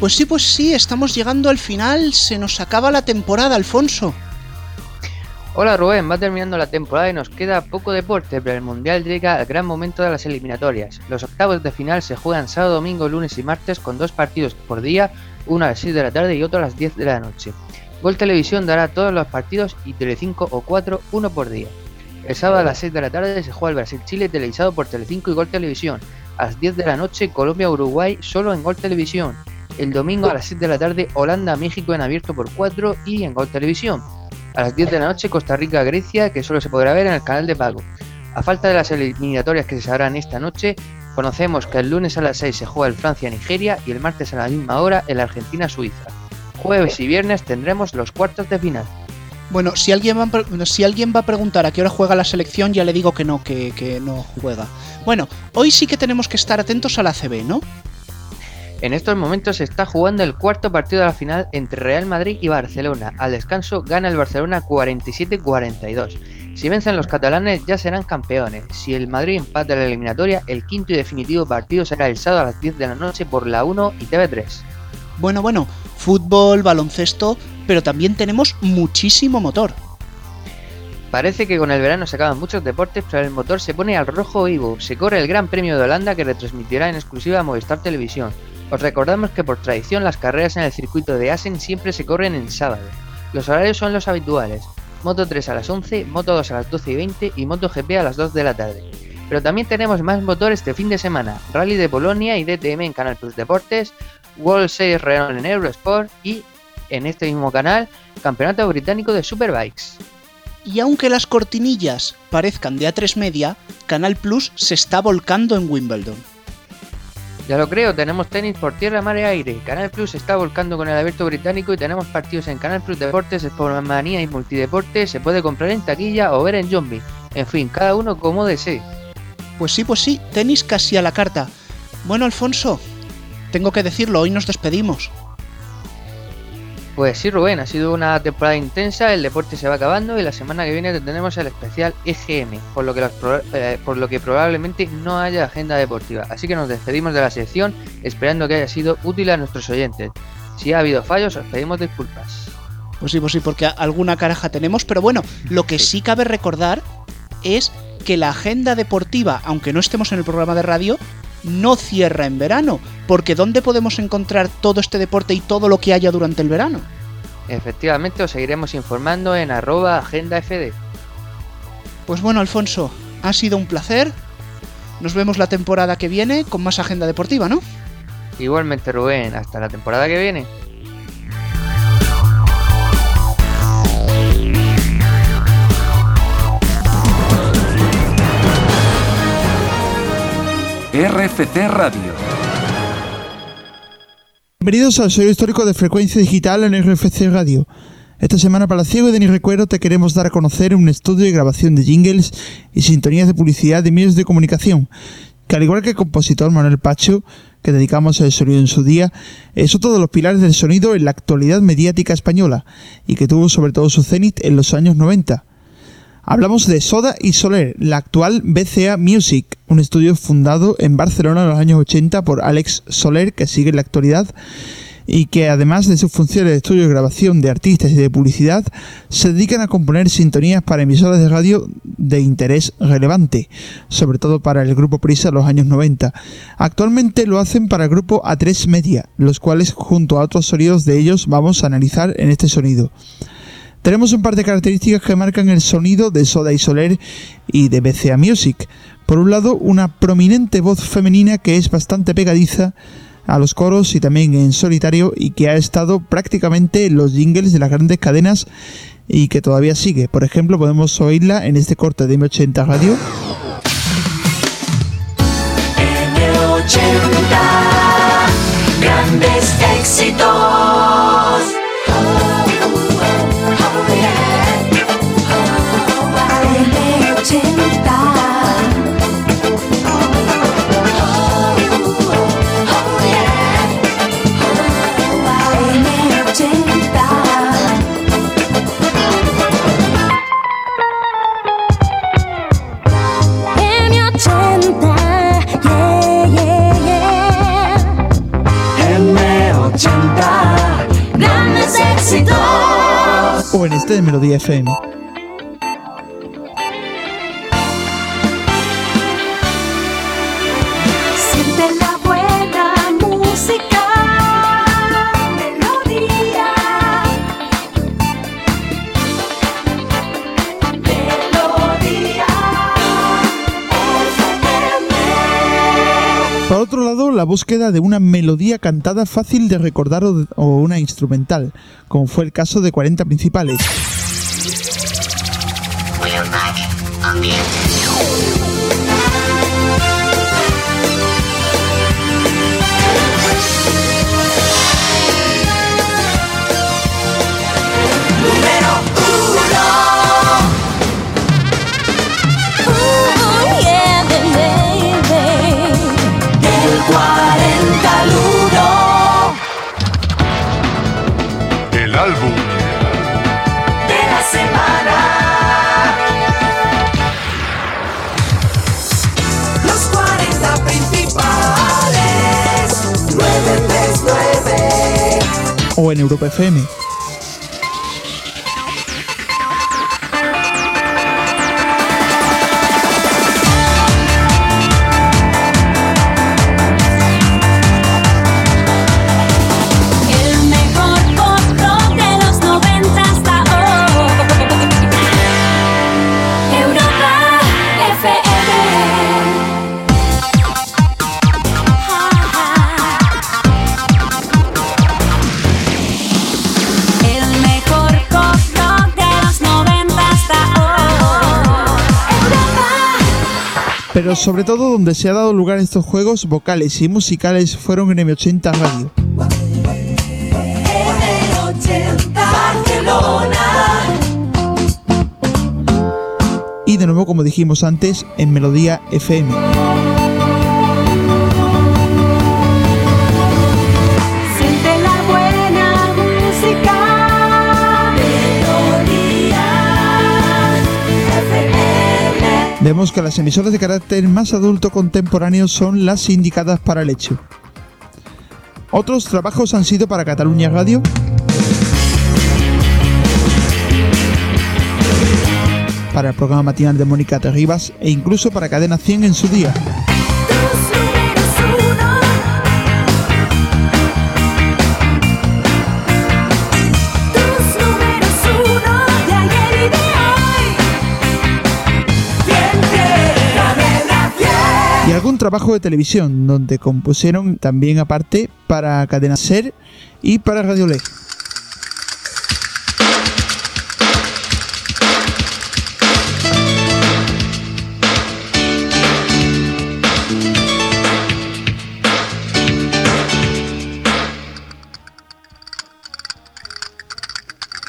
Pues sí, pues sí, estamos llegando al final, se nos acaba la temporada, Alfonso. Hola Rubén, va terminando la temporada y nos queda poco deporte, pero el Mundial llega al gran momento de las eliminatorias. Los octavos de final se juegan sábado, domingo, lunes y martes con dos partidos por día, uno a las 6 de la tarde y otro a las 10 de la noche. Gol Televisión dará todos los partidos y Telecinco o 4 uno por día. El sábado a las 6 de la tarde se juega el Brasil-Chile televisado por Telecinco y Gol Televisión. A las 10 de la noche Colombia-Uruguay solo en Gol Televisión. El domingo a las 7 de la tarde Holanda-México en abierto por 4 y en Gol Televisión. A las 10 de la noche Costa Rica-Grecia que solo se podrá ver en el canal de pago. A falta de las eliminatorias que se sabrán esta noche, conocemos que el lunes a las 6 se juega el Francia-Nigeria y el martes a la misma hora el Argentina-Suiza. Jueves y viernes tendremos los cuartos de final. Bueno, si alguien, va, a si alguien va a preguntar a qué hora juega la selección, ya le digo que no, que, que no juega. Bueno, hoy sí que tenemos que estar atentos a la CB, ¿no? En estos momentos se está jugando el cuarto partido de la final entre Real Madrid y Barcelona. Al descanso gana el Barcelona 47-42. Si vencen los catalanes ya serán campeones. Si el Madrid empata la eliminatoria, el quinto y definitivo partido será el sábado a las 10 de la noche por la 1 y TV3. Bueno, bueno, fútbol, baloncesto, pero también tenemos muchísimo motor. Parece que con el verano se acaban muchos deportes, pero el motor se pone al rojo vivo. Se corre el Gran Premio de Holanda que retransmitirá en exclusiva a Movistar Televisión. Os recordamos que por tradición las carreras en el circuito de Asen siempre se corren en sábado. Los horarios son los habituales. Moto 3 a las 11, Moto 2 a las 12 y 20 y Moto GP a las 2 de la tarde. Pero también tenemos más motores este fin de semana, Rally de Polonia y DTM en Canal Plus Deportes, World Series Renault en Eurosport y, en este mismo canal, Campeonato Británico de Superbikes. Y aunque las cortinillas parezcan de A3 Media, Canal Plus se está volcando en Wimbledon. Ya lo creo, tenemos tenis por tierra, mar y aire. Canal Plus está volcando con el abierto británico y tenemos partidos en Canal Plus Deportes, Manía y Multideporte. Se puede comprar en taquilla o ver en Zombie. En fin, cada uno como desee. Pues sí, pues sí, tenis casi a la carta. Bueno, Alfonso, tengo que decirlo, hoy nos despedimos. Pues sí, Rubén, ha sido una temporada intensa, el deporte se va acabando y la semana que viene tendremos el especial EGM, por lo que, eh, por lo que probablemente no haya agenda deportiva. Así que nos despedimos de la sección esperando que haya sido útil a nuestros oyentes. Si ha habido fallos, os pedimos disculpas. Pues sí, pues sí, porque alguna caraja tenemos, pero bueno, lo que sí cabe recordar es que la agenda deportiva, aunque no estemos en el programa de radio, no cierra en verano, porque ¿dónde podemos encontrar todo este deporte y todo lo que haya durante el verano? Efectivamente, os seguiremos informando en arroba agendafd. Pues bueno, Alfonso, ha sido un placer. Nos vemos la temporada que viene con más agenda deportiva, ¿no? Igualmente, Rubén, hasta la temporada que viene. RFC Radio. Bienvenidos al Soy Histórico de Frecuencia Digital en RFC Radio. Esta semana para Ciego y Denis Recuero te queremos dar a conocer un estudio y grabación de jingles y sintonías de publicidad de medios de comunicación, que al igual que el compositor Manuel Pacho, que dedicamos al sonido en su día, es otro de los pilares del sonido en la actualidad mediática española y que tuvo sobre todo su cenit en los años 90. Hablamos de Soda y Soler, la actual BCA Music, un estudio fundado en Barcelona en los años 80 por Alex Soler, que sigue en la actualidad, y que además de sus funciones de estudio y grabación de artistas y de publicidad, se dedican a componer sintonías para emisoras de radio de interés relevante, sobre todo para el grupo Prisa en los años 90. Actualmente lo hacen para el grupo A3 Media, los cuales junto a otros sonidos de ellos vamos a analizar en este sonido. Tenemos un par de características que marcan el sonido de Soda y Soler y de BCA Music. Por un lado, una prominente voz femenina que es bastante pegadiza a los coros y también en solitario y que ha estado prácticamente en los jingles de las grandes cadenas y que todavía sigue. Por ejemplo, podemos oírla en este corte de M80 Radio. M80, FM. La buena música. Por otro lado, la búsqueda de una melodía cantada fácil de recordar o, una instrumental, como fue el caso de 40 principales. Número uno. Ooh, yeah, baby. El 40 al uno El álbum o en Europa FM. Sobre todo donde se ha dado lugar estos juegos vocales y musicales fueron en M80 Radio. Y de nuevo, como dijimos antes, en Melodía FM. Vemos que las emisoras de carácter más adulto contemporáneo son las indicadas para el hecho. Otros trabajos han sido para Cataluña Radio, para el programa matinal de Mónica Terribas e incluso para Cadena 100 en su día. Trabajo de televisión donde compusieron también aparte para Cadena Ser y para Radio Leg.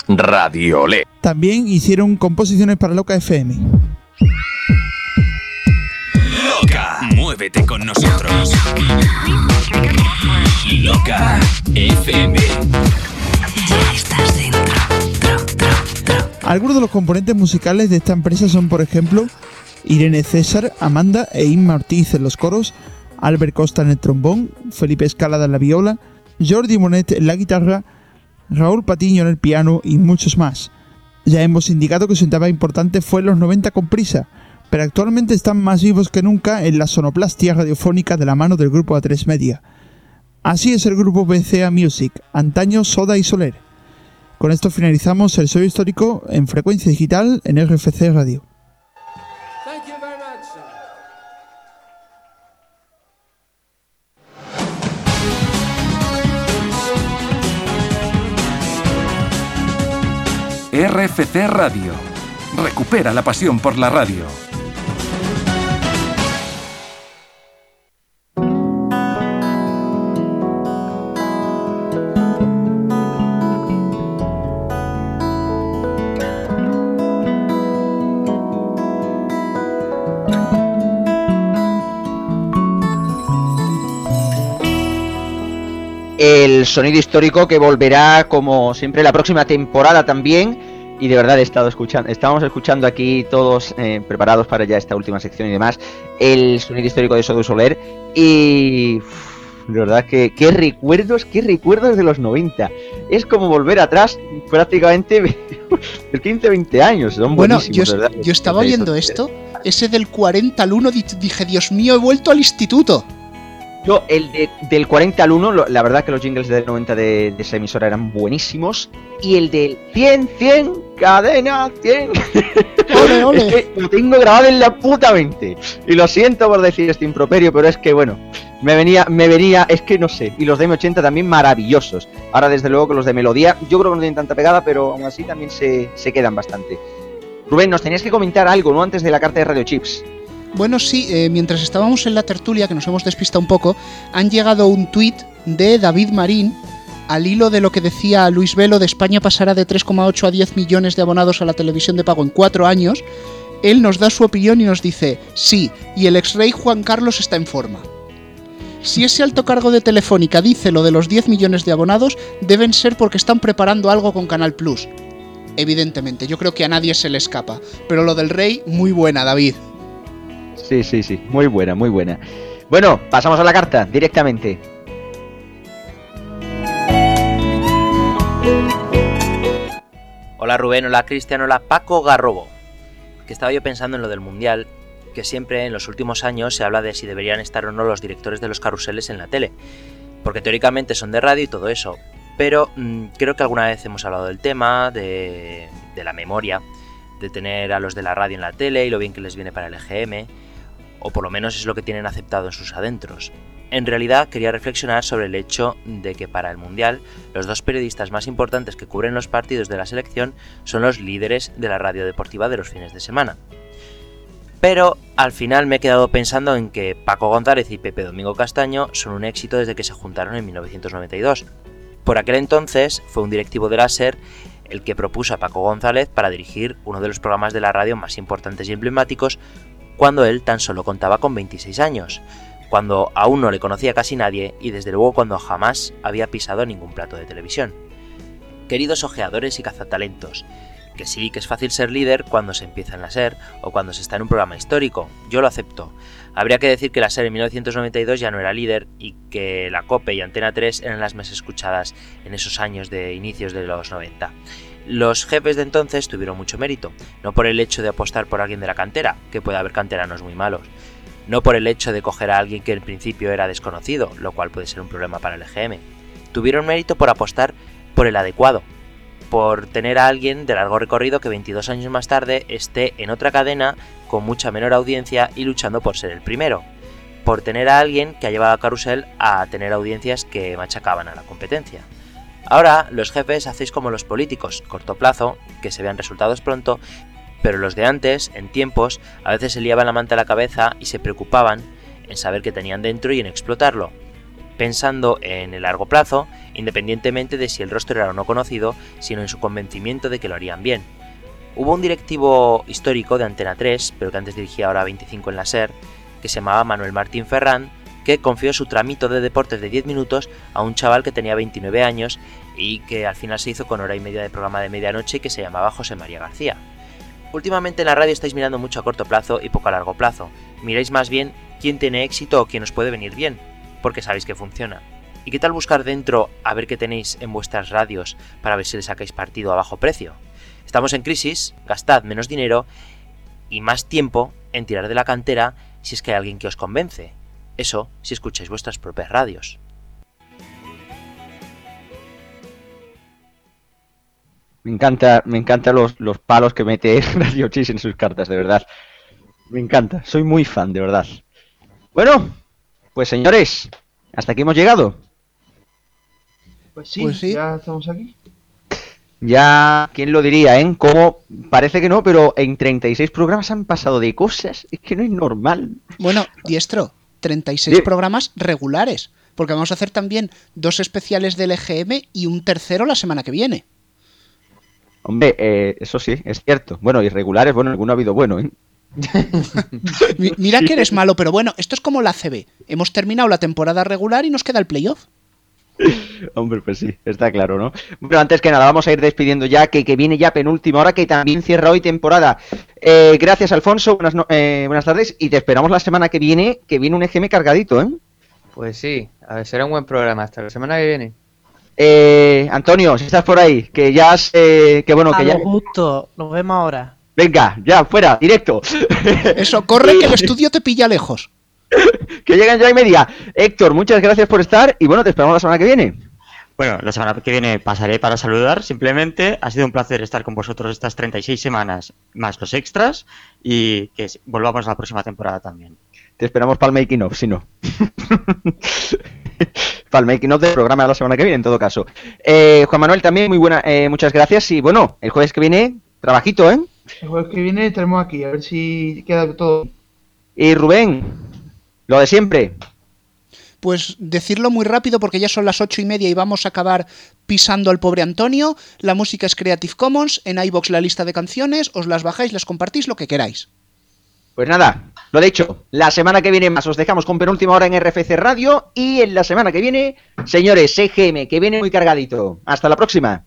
Radiolé. También hicieron composiciones para Loca FM. Loca, muévete con nosotros. Loca FM. Ya estás dentro. Algunos de los componentes musicales de esta empresa son, por ejemplo, Irene César, Amanda e Inma Ortiz en los coros, Albert Costa en el trombón, Felipe Escalada en la viola, Jordi Monet en la guitarra, Raúl Patiño en el piano y muchos más. Ya hemos indicado que su etapa importante fue en los 90 con prisa, pero actualmente están más vivos que nunca en la sonoplastia radiofónica de la mano del grupo A3 Media. Así es el grupo BCA Music, antaño Soda y Soler. Con esto finalizamos el sello histórico en frecuencia digital en RFC Radio. RFC Radio. Recupera la pasión por la radio. El sonido histórico que volverá como siempre la próxima temporada también. Y de verdad he estado escuchando, estábamos escuchando aquí todos eh, preparados para ya esta última sección y demás, el sonido histórico de Sodo Soler. Y de verdad que qué recuerdos, qué recuerdos de los 90. Es como volver atrás prácticamente de 15, 20 años. Son Bueno, buenísimos, yo, verdad. yo estaba eso- esto, ese del 40 al 1, di- dije, Dios mío, he vuelto al instituto. Yo, el de- del 40 al 1, lo- la verdad que los jingles del 90 de, de esa emisora eran buenísimos. Y el del 100, 100, cadena 100. ole. es que lo tengo grabado en la puta mente. Y lo siento por decir este improperio, pero es que bueno, Me venía, me venía, es que no sé. Y los de M80 también maravillosos. Ahora, desde luego, que los de Melodía, yo creo que no tienen tanta pegada, pero aún así también se, se quedan bastante. Rubén, nos tenías que comentar algo, ¿no? Antes de la carta de Radio Chips. Bueno, sí, eh, mientras estábamos en la tertulia, que nos hemos despistado un poco, han llegado un tuit de David Marín al hilo de lo que decía Luis Velo de España pasará de 3,8 a 10 millones de abonados a la televisión de pago en cuatro años. Él nos da su opinión y nos dice, sí, y el ex rey Juan Carlos está en forma. Si ese alto cargo de Telefónica dice lo de los 10 millones de abonados, deben ser porque están preparando algo con Canal Plus. Evidentemente, yo creo que a nadie se le escapa. Pero lo del rey, muy buena, David. Sí, sí, sí. Muy buena, muy buena. Bueno, pasamos a la carta directamente. Hola Rubén, hola Cristian, hola Paco Garrobo. Que estaba yo pensando en lo del Mundial, que siempre en los últimos años se habla de si deberían estar o no los directores de los carruseles en la tele. Porque teóricamente son de radio y todo eso. Pero mmm, creo que alguna vez hemos hablado del tema, de, de la memoria, de tener a los de la radio en la tele y lo bien que les viene para el EGM, o por lo menos es lo que tienen aceptado en sus adentros. En realidad quería reflexionar sobre el hecho de que para el Mundial los dos periodistas más importantes que cubren los partidos de la selección son los líderes de la radio deportiva de los fines de semana. Pero al final me he quedado pensando en que Paco González y Pepe Domingo Castaño son un éxito desde que se juntaron en 1992. Por aquel entonces fue un directivo de la SER el que propuso a Paco González para dirigir uno de los programas de la radio más importantes y emblemáticos cuando él tan solo contaba con 26 años, cuando aún no le conocía casi nadie y desde luego cuando jamás había pisado ningún plato de televisión. Queridos ojeadores y cazatalentos, que sí que es fácil ser líder cuando se empieza en la SER o cuando se está en un programa histórico, yo lo acepto. Habría que decir que la SER en 1992 ya no era líder y que la COPE y Antena 3 eran las más escuchadas en esos años de inicios de los 90. Los jefes de entonces tuvieron mucho mérito, no por el hecho de apostar por alguien de la cantera, que puede haber canteranos muy malos, no por el hecho de coger a alguien que en principio era desconocido, lo cual puede ser un problema para el EGM. Tuvieron mérito por apostar por el adecuado, por tener a alguien de largo recorrido que 22 años más tarde esté en otra cadena con mucha menor audiencia y luchando por ser el primero, por tener a alguien que ha llevado a Carusel a tener audiencias que machacaban a la competencia. Ahora los jefes hacéis como los políticos, corto plazo, que se vean resultados pronto, pero los de antes, en tiempos, a veces se liaban la manta a la cabeza y se preocupaban en saber qué tenían dentro y en explotarlo, pensando en el largo plazo, independientemente de si el rostro era o no conocido, sino en su convencimiento de que lo harían bien. Hubo un directivo histórico de Antena 3, pero que antes dirigía ahora 25 en la SER, que se llamaba Manuel Martín Ferrán, que confió su tramito de deportes de 10 minutos a un chaval que tenía 29 años y que al final se hizo con hora y media de programa de medianoche que se llamaba José María García. Últimamente en la radio estáis mirando mucho a corto plazo y poco a largo plazo. Miráis más bien quién tiene éxito o quién os puede venir bien, porque sabéis que funciona. ¿Y qué tal buscar dentro a ver qué tenéis en vuestras radios para ver si le sacáis partido a bajo precio? Estamos en crisis, gastad menos dinero y más tiempo en tirar de la cantera si es que hay alguien que os convence. Eso si escucháis vuestras propias radios. Me encanta, me encanta los, los palos que mete Radio Chis en sus cartas, de verdad. Me encanta, soy muy fan, de verdad. Bueno, pues señores, hasta aquí hemos llegado. Pues sí, Pues sí. ya estamos aquí. Ya, ¿quién lo diría, eh? Como parece que no, pero en 36 programas han pasado de cosas. Es que no es normal. Bueno, Diestro, 36 Sí. programas regulares. Porque vamos a hacer también dos especiales del EGM y un tercero la semana que viene. Hombre, eh, eso sí, es cierto. Bueno, irregulares, bueno, alguno ha habido bueno, ¿eh? Mi- Mira que eres malo, pero bueno, esto es como la CB. Hemos terminado la temporada regular y nos queda el playoff. Hombre, pues sí, está claro, ¿no? Bueno, antes que nada, vamos a ir despidiendo ya, que, que viene ya penúltima hora, que también cierra hoy temporada. Eh, gracias, Alfonso, buenas, no- eh, buenas tardes, y te esperamos la semana que viene, que viene un EGM cargadito, ¿eh? Pues sí, a ver, será un buen programa hasta la semana que viene. Eh, Antonio, si estás por ahí, que ya has, eh, que bueno, a que ya... lo justo, nos vemos ahora. Venga, ya, fuera, directo. Eso, corre que el estudio te pilla lejos. que llegan ya y media. Héctor, muchas gracias por estar, y bueno, te esperamos la semana que viene. Bueno, la semana que viene pasaré para saludar. Simplemente ha sido un placer estar con vosotros estas 36 semanas, más los extras, y que volvamos la próxima temporada también. Te esperamos para el making of, si no. Para el making of del programa de la semana que viene, en todo caso. Eh, Juan Manuel, también muy buena, eh, muchas gracias. Y bueno, el jueves que viene, trabajito, ¿eh? El jueves que viene estaremos aquí, a ver si queda todo. Y Rubén, lo de siempre. Pues decirlo muy rápido porque ya son las ocho y media y vamos a acabar pisando al pobre Antonio. La música es Creative Commons, en iBox la lista de canciones, os las bajáis, las compartís, lo que queráis. Pues nada, lo dicho, la semana que viene más os dejamos con penúltima hora en RFC Radio y en la semana que viene, señores, CGM, que viene muy cargadito. Hasta la próxima.